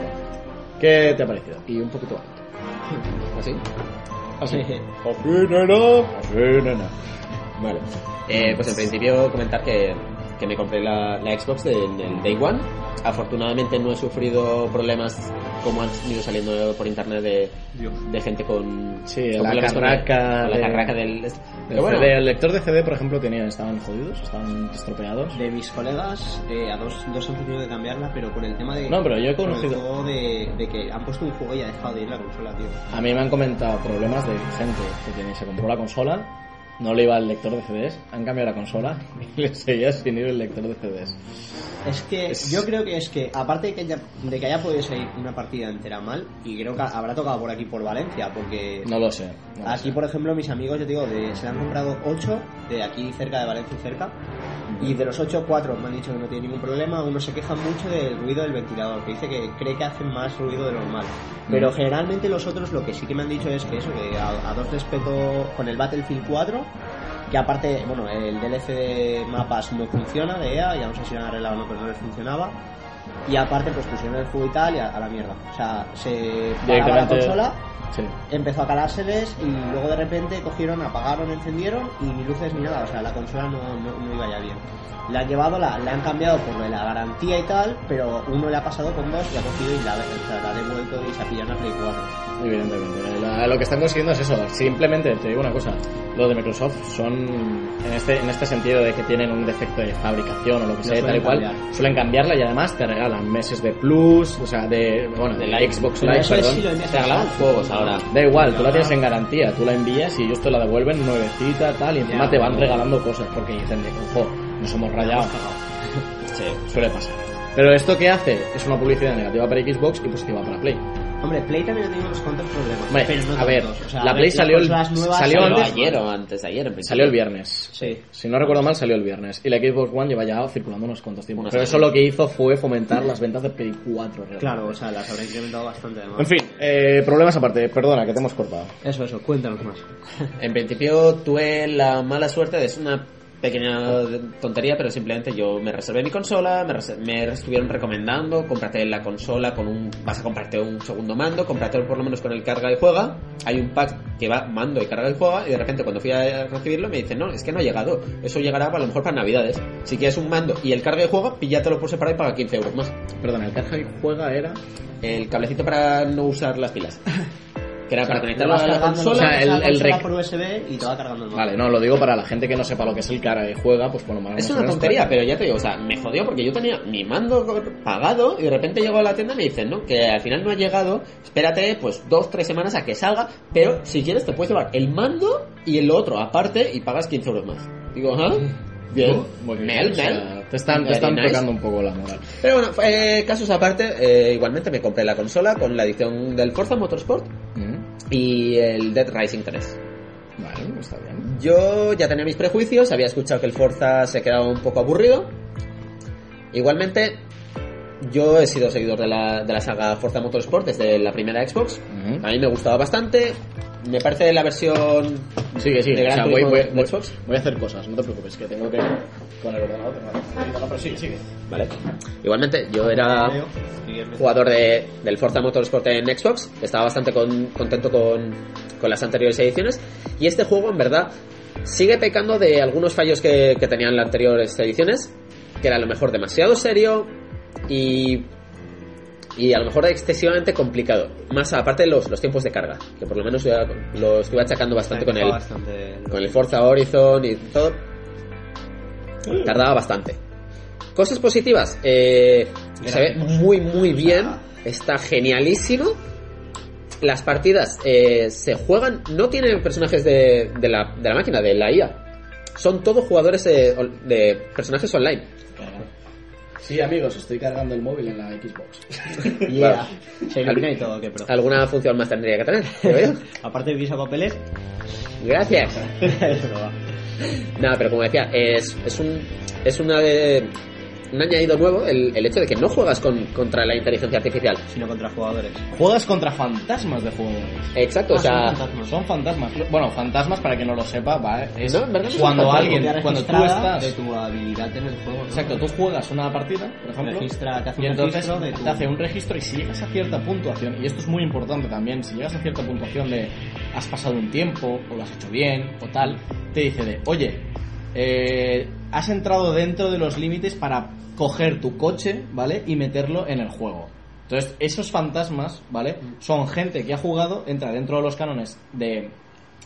Speaker 1: ¿qué te ha parecido? Y un poquito alto.
Speaker 2: ¿Así?
Speaker 1: Así. Así, nena. Así, nena.
Speaker 2: Vale. Eh, pues en principio comentar que, que me compré la, la Xbox de- en el Day One. Afortunadamente no he sufrido problemas como han ido saliendo por internet de, de gente con,
Speaker 1: Sí,
Speaker 2: con
Speaker 1: la carraca
Speaker 2: con la
Speaker 1: de-
Speaker 2: carraca del... Bueno,
Speaker 1: CD el lector de CD, por ejemplo, tenía, estaban jodidos, estaban estropeados.
Speaker 3: De mis colegas, eh, a dos, dos han tenido que cambiarla, pero por el tema de.
Speaker 1: No, pero yo he conocido-
Speaker 3: juego de, de que han puesto un juego y ha dejado de ir la consola, tío.
Speaker 1: A mí me han comentado problemas de gente que tiene, se compró la consola, no le iba el lector de CDs, han cambiado la consola y le seguía sin ir el lector de CDs.
Speaker 3: Es que yo creo que es que, aparte de que, haya, de que haya podido salir una partida entera mal, y creo que habrá tocado por aquí por Valencia, porque
Speaker 1: No lo sé. no lo
Speaker 3: aquí,
Speaker 1: sé.
Speaker 3: por ejemplo, mis amigos, yo digo, de, se han comprado 8 de aquí cerca de Valencia y cerca, y de los 8, 4 me han dicho que no tiene ningún problema. Uno se queja mucho del ruido del ventilador, que dice que cree que hacen más ruido de lo normal. Pero
Speaker 1: Mm.
Speaker 3: generalmente los otros lo que sí que me han dicho es que eso, que a, a dos respeto con el Battlefield 4, que aparte, bueno, el DLC de mapas no funciona de EA, ya no sé si lo han arreglado o no, pero no les funcionaba. Y aparte, pues pusieron el fuego y tal y a, a la mierda. O sea, se paraba la consola,
Speaker 1: Sí.
Speaker 3: empezó a calárseles y luego de repente cogieron, apagaron, encendieron y ni luces ni nada. O sea, la consola no, no, no iba ya bien. La han llevado, la, la han cambiado por lo de la garantía y tal, pero uno le ha pasado con dos y ha cogido y la, o sea, la ha devuelto y se ha pillado una Play 4.
Speaker 1: Evidentemente. La- lo que están consiguiendo es eso. Simplemente, te digo una cosa. Los de Microsoft son, en este, en este sentido de que tienen un defecto de fabricación o lo que sea, tal y cual, suelen cambiarla y además te regalan meses de plus, o sea, de, bueno, de la Xbox Live, perdón.
Speaker 2: te
Speaker 3: casa.
Speaker 2: juegos ahora.
Speaker 1: Da igual, tú la tienes en garantía, tú la envías y ellos te la devuelven nuevecita, tal, y encima
Speaker 3: Ya,
Speaker 1: te van regalando cosas, porque dicen, ojo, nos hemos rayado.
Speaker 2: Sí.
Speaker 1: Suele pasar. Pero esto que hace es una publicidad negativa para Xbox y positiva para Play.
Speaker 3: Hombre, Play también ha tenido unos cuantos problemas.
Speaker 1: Hombre,
Speaker 3: pero no
Speaker 1: a ver,
Speaker 3: tantos. O sea,
Speaker 1: la
Speaker 3: a
Speaker 1: Play
Speaker 3: las
Speaker 1: salió el-
Speaker 3: nuevas
Speaker 1: salió
Speaker 2: Salió
Speaker 1: antes-
Speaker 2: ayer o antes de ayer, en principio.
Speaker 1: Salió el viernes.
Speaker 3: Sí.
Speaker 1: Si no recuerdo mal, salió el viernes. Y la Xbox One lleva ya circulando unos cuantos tiempos.
Speaker 2: Unos
Speaker 1: Pero
Speaker 2: años.
Speaker 1: eso lo que hizo fue fomentar las ventas de Play 4. realmente.
Speaker 3: Claro, o sea, las habrá incrementado bastante además.
Speaker 1: En fin, eh, problemas aparte. Perdona, que te hemos cortado.
Speaker 3: Eso, eso, cuéntanos más.
Speaker 2: En principio tuve la mala suerte de es una pequeña tontería, pero simplemente yo me reservé mi consola, me, me estuvieron recomendando, cómprate la consola con un, vas a comprarte un segundo mando, cómprate por lo menos con el carga y juega. Hay un pack que va mando y carga y juega y de repente cuando fui a recibirlo me dicen, no, es que no ha llegado, eso llegará a lo mejor para navidades. Si quieres un mando y el carga y juega, píllatelo por separado y paga 15 euros más.
Speaker 1: Perdona, el carga y juega era.
Speaker 2: El cablecito para no usar las pilas.
Speaker 4: que era para
Speaker 3: Te
Speaker 4: conectarlo a
Speaker 3: vas
Speaker 4: la
Speaker 3: cargando
Speaker 4: consola.
Speaker 1: o sea, el- el rec-
Speaker 3: por USB y te va cargando el.
Speaker 1: Vale, no, lo digo para la gente que no sepa lo que es el cara y juega, pues bueno, más
Speaker 4: Es
Speaker 1: o
Speaker 4: una tontería, pero ya te digo, o sea, me jodió porque yo tenía mi mando pagado y de repente llego a la tienda y me dicen, ¿no? Que al final no ha llegado, espérate pues dos, tres semanas a que salga, pero si quieres te puedes llevar el mando y el otro aparte y pagas 15 euros más. Digo, ¿ah? Bien,
Speaker 1: Muy bien,
Speaker 4: Mel,
Speaker 1: o sea,
Speaker 4: Mel.
Speaker 1: te están, te están
Speaker 4: nice.
Speaker 1: tocando un poco la moral.
Speaker 4: Pero bueno, eh, casos aparte, eh, igualmente me compré la consola con la edición del Forza Motorsport
Speaker 1: Mm,
Speaker 4: y el Dead Rising 3.
Speaker 1: Vale, está bien.
Speaker 4: Yo ya tenía mis prejuicios, había escuchado que el Forza se quedaba un poco aburrido. Igualmente, yo he sido seguidor de la, de la saga Forza Motorsport desde la primera Xbox. A mí me gustaba bastante. Me parece la versión
Speaker 1: Sigue, sigue.
Speaker 4: de
Speaker 1: O
Speaker 4: Gran
Speaker 1: sea, voy,
Speaker 4: Turismo
Speaker 1: voy,
Speaker 4: de
Speaker 1: voy-
Speaker 4: Xbox.
Speaker 1: voy a hacer cosas, no te preocupes, que tengo que... Con el ordenador tengo que... No, pero sigue, sigue.
Speaker 4: Vale. Igualmente, yo era jugador de, del Forza Motorsport en Xbox. Estaba bastante con- contento con, con las anteriores ediciones. Y este juego, en verdad, sigue pecando de algunos fallos que, que tenían las anteriores ediciones. Que era a lo mejor demasiado serio y. Y a lo mejor excesivamente complicado. Más aparte de los, los tiempos de carga. Que por lo menos yo lo estuve achacando bastante con el,
Speaker 3: Bastante...
Speaker 4: con el Forza Horizon y todo. Tardaba bastante. Cosas positivas. eh, se ve muy, muy bien. Está genialísimo. Las partidas eh, se juegan. No tienen personajes de, de, la, de la máquina, de la IA. Son todos jugadores eh, de personajes online.
Speaker 1: Sí, amigos, estoy cargando el móvil en la Xbox.
Speaker 3: Yeah. Se ilumina y todo, qué pro.
Speaker 4: Alguna función más tendría que tener. creo yo.
Speaker 3: Aparte de visa papeles,
Speaker 4: Gracias.
Speaker 3: eso no va.
Speaker 4: Nada, pero como decía, es, es un es una de, un añadido nuevo el, el hecho de que no juegas con, contra la inteligencia artificial.
Speaker 3: Sino contra jugadores.
Speaker 1: Juegas contra fantasmas de jugadores.
Speaker 4: Exacto, o
Speaker 3: Ah,
Speaker 4: sea,
Speaker 3: son fantasmas.
Speaker 1: Son fantasmas. Bueno, fantasmas, para que no lo sepa, va, es
Speaker 4: No, en verdad no son
Speaker 1: cuando
Speaker 4: fantasmas.
Speaker 1: alguien,
Speaker 3: Copia
Speaker 1: cuando tú
Speaker 3: registrada
Speaker 1: estás...
Speaker 3: de tu habilidad en el juego. ¿no?
Speaker 1: Exacto, tú juegas una partida, por ejemplo,
Speaker 3: Registra, te hace
Speaker 1: y
Speaker 3: un
Speaker 1: entonces
Speaker 3: registro de tu...
Speaker 1: te hace un registro y si llegas a cierta puntuación, y esto es muy importante también, si llegas a cierta puntuación de has pasado un tiempo, o lo has hecho bien, o tal, te dice de, oye, eh, has entrado dentro de los límites para coger tu coche, ¿vale? Y meterlo en el juego. Entonces, esos fantasmas, ¿vale? Son gente que ha jugado, entra dentro de los cánones de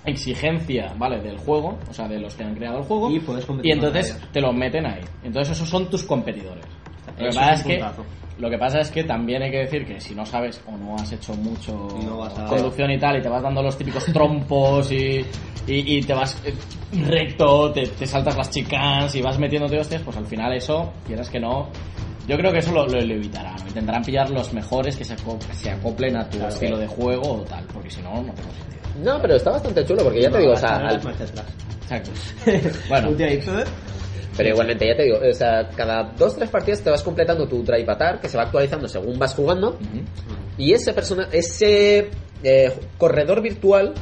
Speaker 1: exigencia, ¿vale? Del juego, o sea, de los que han creado el juego.
Speaker 3: Y puedes competir
Speaker 1: Y entonces te los meten ahí. Entonces esos son tus competidores.
Speaker 3: Eso
Speaker 1: pasa
Speaker 3: es
Speaker 1: es que. Lo que pasa es que también hay que decir que si no sabes o no has hecho mucho
Speaker 3: No vas a-
Speaker 1: conducción y tal, y te vas dando los típicos trompos y, y, y te vas eh, recto, te, te saltas las chicas y vas metiéndote hostias, pues al final eso, quieras que no, yo creo que eso lo, lo, lo evitarán. Intentarán pillar los mejores que se, aco- que se acoplen a tu
Speaker 4: Claro.
Speaker 1: estilo de juego o tal, porque si no, no tengo sentido.
Speaker 4: no, pero está bastante chulo porque ya te digo, o sea, al-
Speaker 1: Exacto. bueno,
Speaker 4: Pero igualmente ya te digo, o sea, cada dos tres partidas te vas completando tu drive avatar que se va actualizando según vas jugando
Speaker 1: ujú.
Speaker 4: y ese persona ese eh, corredor virtual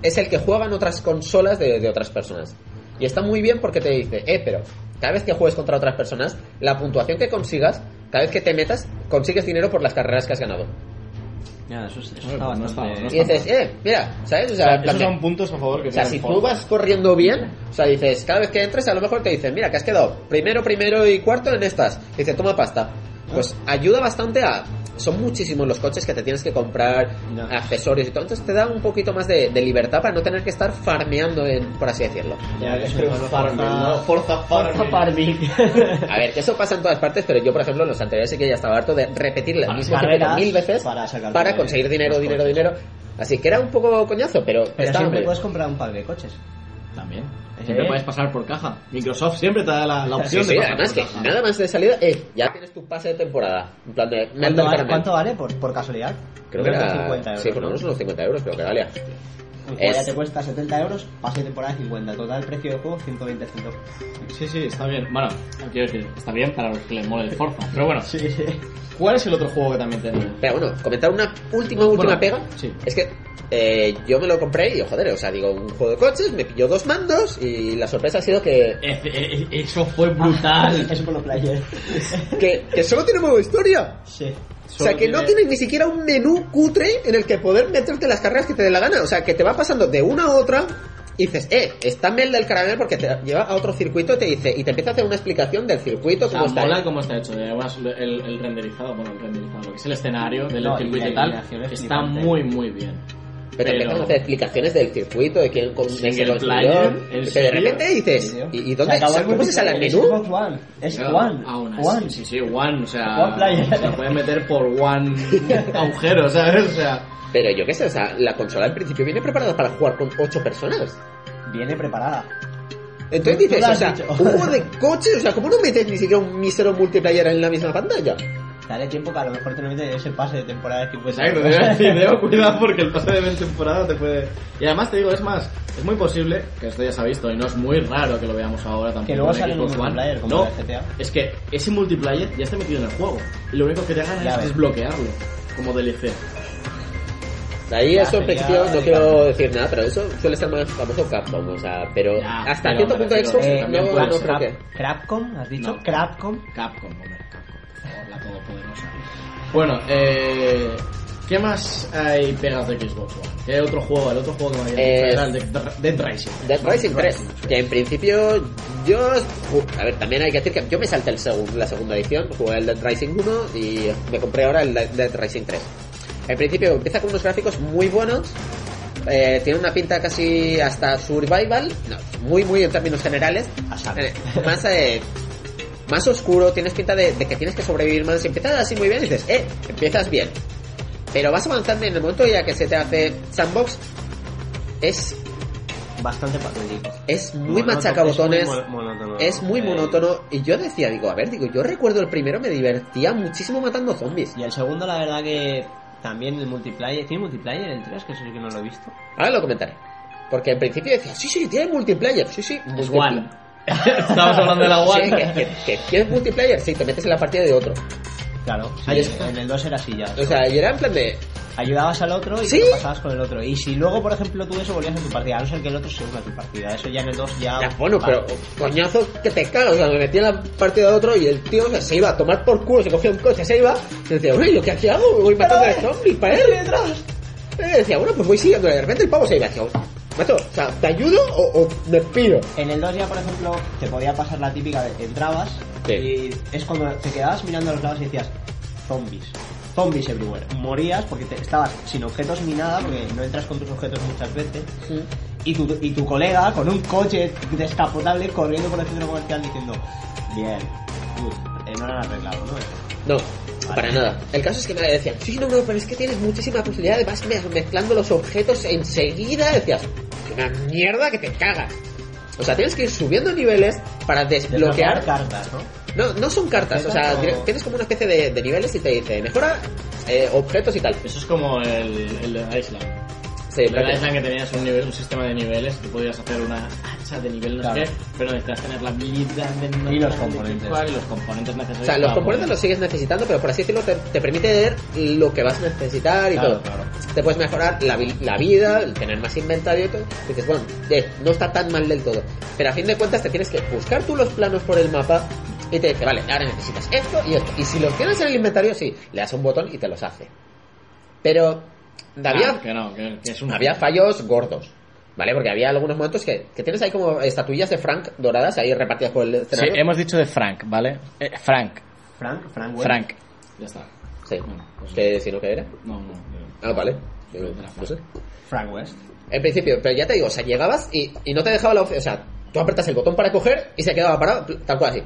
Speaker 4: es el que juega en otras consolas de, de otras personas. Y está muy bien porque te dice, eh, pero cada vez que juegues contra otras personas, la puntuación que consigas, cada vez que te metas, consigues dinero por las carreras que has ganado.
Speaker 3: Ya, eso, eso está
Speaker 1: no está- no
Speaker 4: Y dices, eh, mira, ¿sabes? O
Speaker 1: O
Speaker 4: sea,
Speaker 1: sea, esos
Speaker 4: de-
Speaker 1: son puntos a favor que
Speaker 4: o sea, si tú vas corriendo bien, o sea, dices, cada vez que entres, a lo mejor te dicen, mira, que has quedado primero, primero y cuarto en estas. Dice, toma pasta. Pues ayuda bastante a. Son muchísimos los coches que te tienes que comprar, accesorios y todo. Entonces te da un poquito más de, de libertad para no tener que estar farmeando, en, por así decirlo.
Speaker 3: Ya, que es un
Speaker 1: farming, ¿no? Forza
Speaker 3: Forza
Speaker 1: farming.
Speaker 4: A ver, que eso pasa en todas partes, pero yo, por ejemplo, en los anteriores sí que ya estaba harto de repetir el
Speaker 3: Para
Speaker 4: mismo
Speaker 3: carreras,
Speaker 4: mil veces
Speaker 3: para
Speaker 4: conseguir dinero, dinero,
Speaker 3: coches.
Speaker 4: dinero. Así que era un poco coñazo, pero,
Speaker 3: Pero siempre puedes comprar un pack de coches.
Speaker 1: También.
Speaker 3: ¿Eh?
Speaker 1: Siempre puedes pasar por caja. Microsoft siempre te da la, la
Speaker 4: Sí,
Speaker 1: opción
Speaker 4: sí,
Speaker 1: de pasar
Speaker 4: además
Speaker 1: por
Speaker 4: que
Speaker 1: caja.
Speaker 4: nada más de salida, eh, ya tienes tu pase de temporada. En plan de,
Speaker 3: ¿Cuánto, vale. ¿cuánto vale por, por casualidad?
Speaker 4: Creo que era
Speaker 3: 50 euros.
Speaker 4: Sí, por lo menos unos 50 euros, creo que valía.
Speaker 3: El juego ya te cuesta 70 euros, pase de temporada 50. Total precio del juego 120 100.
Speaker 1: Sí, sí, está bien. Bueno, quiero decir, está bien para los que les mole el Forza. Pero bueno,
Speaker 3: Sí, sí.
Speaker 1: ¿cuál es el otro juego que también tenía?
Speaker 4: Pero bueno, comentar una última, última
Speaker 1: Bueno,
Speaker 4: pega.
Speaker 1: sí.
Speaker 4: Es que eh, yo me lo compré y, joder, o sea, digo, un juego de coches, me pilló dos mandos y la sorpresa ha sido que,
Speaker 1: Eso fue brutal.
Speaker 3: Es por los players.
Speaker 4: que, que solo tiene modo historia.
Speaker 3: Sí.
Speaker 4: O sea, que no tiene ni siquiera un menú cutre en el que poder meterte las carreras que te dé la gana. O sea, que te va pasando de una a otra y dices, eh, está Mel del caramel porque te lleva a otro circuito y te dice, y te empieza a hacer una explicación del circuito,
Speaker 1: O sea,
Speaker 4: cómo está.
Speaker 1: mola cómo está hecho. Además, el, el renderizado, bueno, el renderizado, lo que es el escenario del
Speaker 3: No,
Speaker 1: circuito y tal, está muy, muy bien.
Speaker 4: Pero,
Speaker 1: Pero-
Speaker 4: empiezan a hacer explicaciones del circuito, de quién con es el
Speaker 1: Single
Speaker 4: constructor,
Speaker 1: player, ¿en
Speaker 4: que de repente dices, ¿y, y dónde,
Speaker 3: el
Speaker 4: cómo se sale al
Speaker 3: multiplayer,
Speaker 4: menú?
Speaker 3: es
Speaker 1: así,
Speaker 3: One.
Speaker 1: Sí, sí, One, o sea.
Speaker 3: One player.
Speaker 1: Se lo pueden meter por One agujero, ¿sabes? O sea.
Speaker 4: Pero yo qué sé, o sea, la consola al principio viene preparada para jugar con 8 personas.
Speaker 3: Viene preparada.
Speaker 4: Entonces dices, o sea,
Speaker 3: dicho.
Speaker 4: un juego de coche, o sea, ¿cómo no metes ni siquiera un mísero multiplayer en la misma pantalla?
Speaker 3: Dale tiempo que a lo mejor te mete ese pase de temporada que puede
Speaker 1: Exacto, te decir, debo cuidado porque el pase de temporada te puede. Y además te digo, es más, es muy posible, que esto ya se ha visto y no es muy raro que lo veamos ahora tampoco.
Speaker 3: Que luego sale un multiplayer como
Speaker 1: no,
Speaker 3: de GTA.
Speaker 1: es que ese multiplayer ya está metido en el juego. Y lo único que te hagan
Speaker 3: Ya
Speaker 1: es
Speaker 3: ves.
Speaker 1: desbloquearlo como DLC.
Speaker 4: De ahí
Speaker 3: Ya,
Speaker 4: eso en no
Speaker 3: de
Speaker 4: quiero decir nada, pero eso suele ser más famoso Capcom, o sea, pero
Speaker 1: Ya,
Speaker 4: hasta
Speaker 1: pero
Speaker 4: cierto punto
Speaker 1: refiero,
Speaker 4: Xbox
Speaker 1: eh,
Speaker 4: no,
Speaker 1: también
Speaker 4: no creo que...
Speaker 3: Crapcom, ¿has dicho?
Speaker 1: No.
Speaker 3: Crapcom.
Speaker 1: Capcom, hombre, Capcom, por favor, la todopoderosa. Bueno, eh. ¿Qué más hay pegas de Xbox One? ¿Qué otro juego? El otro juego que me había
Speaker 4: Eh,
Speaker 1: era el de Dead Rising.
Speaker 4: Dead Rising 3, que en principio yo... A ver, también hay que decir que yo me salté el segun- la segunda edición, jugué el Dead Rising 1 y me compré ahora el Dead Rising 3. En principio empieza con unos gráficos muy buenos, eh, tiene una pinta casi hasta survival, no, muy muy en términos generales. Eh, más eh, más oscuro, tienes pinta de, de que tienes que sobrevivir más, empiezas así muy bien y dices, eh, empiezas bien. Pero vas avanzando y en el momento ya que se te hace sandbox, es
Speaker 3: Bastante patético.
Speaker 4: es muy
Speaker 3: Monótono,
Speaker 4: machacabotones,
Speaker 3: es muy mo- monótono.
Speaker 4: es muy
Speaker 3: Eh,
Speaker 4: monótono. Y yo decía, digo, a ver, digo, yo recuerdo el primero, me divertía muchísimo matando zombies.
Speaker 3: Y el segundo, la verdad que también el multiplayer. ¿Tiene multiplayer el 3? Que eso sí que no lo he visto.
Speaker 4: Ahora lo comentaré. Porque al principio decía, sí, sí, tiene multiplayer, sí, sí,
Speaker 1: Es
Speaker 4: multiplayer.
Speaker 1: One. Estamos hablando de la
Speaker 4: Sí,
Speaker 1: One.
Speaker 4: que, que, que tienes multiplayer, sí, te metes en la partida de otro.
Speaker 3: Claro. sí,
Speaker 4: Ahí está.
Speaker 3: en el 2 era así ya.
Speaker 4: O sea, y era en plan de,
Speaker 3: Ayudabas al otro y
Speaker 4: ¿Sí?
Speaker 3: te pasabas con el otro. Y si luego, por ejemplo, tú eso volvías a tu partida, a no ser que el otro se una a tu partida. Eso ya en el 2 ya.
Speaker 4: Ya, bueno,
Speaker 3: Vale.
Speaker 4: pero coñazo que te cagas. O sea, me metí en la partida de otro y el tío o sea, se iba a tomar por culo, se cogía un coche, se iba. Y decía, uy, ¿lo que aquí hago? Voy matando a zombies para él. Y decía, bueno, pues voy siguiendo. Y de repente el pavo se iba. Decía, macho, o sea, ¿te ayudo o, o me piro?
Speaker 3: En el 2 ya, por ejemplo, te podía pasar la típica de entrabas
Speaker 4: Sí.
Speaker 3: y es cuando te quedabas mirando a los lados y decías zombies. Zombies everywhere. Morías porque te, estabas sin objetos ni nada, porque no entras con tus objetos muchas veces. Y tu, y tu colega con un coche descapotable corriendo por el centro comercial diciendo, bien, good". Eh, no lo han arreglado, ¿no?
Speaker 4: No, para nada. El caso es que me decían, sí, no, no, pero es que tienes muchísima posibilidad, vas me- mezclando los objetos enseguida. Decías, una mierda que te cagas. O sea, tienes que ir subiendo niveles para desbloquear.
Speaker 3: Cartas, ¿no?
Speaker 4: No, no son cartas, o sea,
Speaker 3: ¿Cartas o-
Speaker 4: dire- tienes como una especie de, de niveles y te dice, mejora eh, objetos y tal.
Speaker 1: Eso es como el, el Island.
Speaker 4: Sí, pero-
Speaker 1: Island que tenías un, nivel, un sistema de niveles, tú podías hacer una hacha de nivel no
Speaker 3: Claro.
Speaker 1: sé qué, pero necesitas tener la vida de no
Speaker 3: Y los componentes.
Speaker 1: y los componentes necesarios.
Speaker 4: O sea, los componentes los sigues necesitando, pero por así decirlo, te, te permite ver lo que vas a necesitar y
Speaker 1: Claro,
Speaker 4: todo.
Speaker 1: claro.
Speaker 4: Te puedes mejorar la, vi- la vida, tener más inventario y todo. Y dices, bueno, eh, no está tan mal del todo. Pero a fin de cuentas te tienes que buscar tú los planos por el mapa y te dice, vale, ahora necesitas esto y esto. Y si los tienes en el inventario, sí, le das un botón y te los hace. Pero había,
Speaker 1: Ah, que no, que, que es un...
Speaker 4: había fallos gordos. ¿Vale? Porque había algunos momentos que, que tienes ahí como estatuillas de Frank doradas ahí repartidas por el
Speaker 5: Sí,
Speaker 4: escenario.
Speaker 5: hemos dicho de Frank, ¿vale? Eh, Frank,
Speaker 3: Frank, Frank, West.
Speaker 5: Frank.
Speaker 1: Ya está.
Speaker 4: Sí.
Speaker 1: Bueno, pues-
Speaker 4: Que si no, ¿qué era?
Speaker 1: No, no.
Speaker 4: Ah, vale. No sé.
Speaker 3: Frank West.
Speaker 4: En principio, pero ya te digo, o sea, llegabas y, y no te dejaba la opción, o sea, tú apretas el botón para coger y se quedaba parado, tal cual así.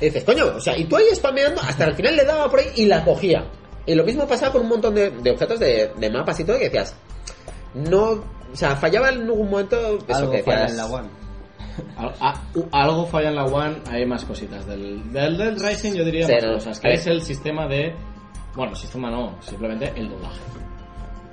Speaker 4: Y dices, coño, o sea, y tú ahí spameando, hasta el final le daba por ahí y la cogía. Y lo mismo pasaba con un montón de, de objetos de, de mapas y todo, que decías, no, o sea, fallaba en algún momento eso
Speaker 3: Algo
Speaker 4: que
Speaker 3: falla
Speaker 4: decías.
Speaker 3: en la One.
Speaker 1: Al- a- u- algo falla en la One, hay más cositas. Del, del, del Rising yo diría
Speaker 4: Sí,
Speaker 1: más
Speaker 4: no.
Speaker 1: cosas, que es el sistema de... Bueno, sistema no, simplemente el doblaje.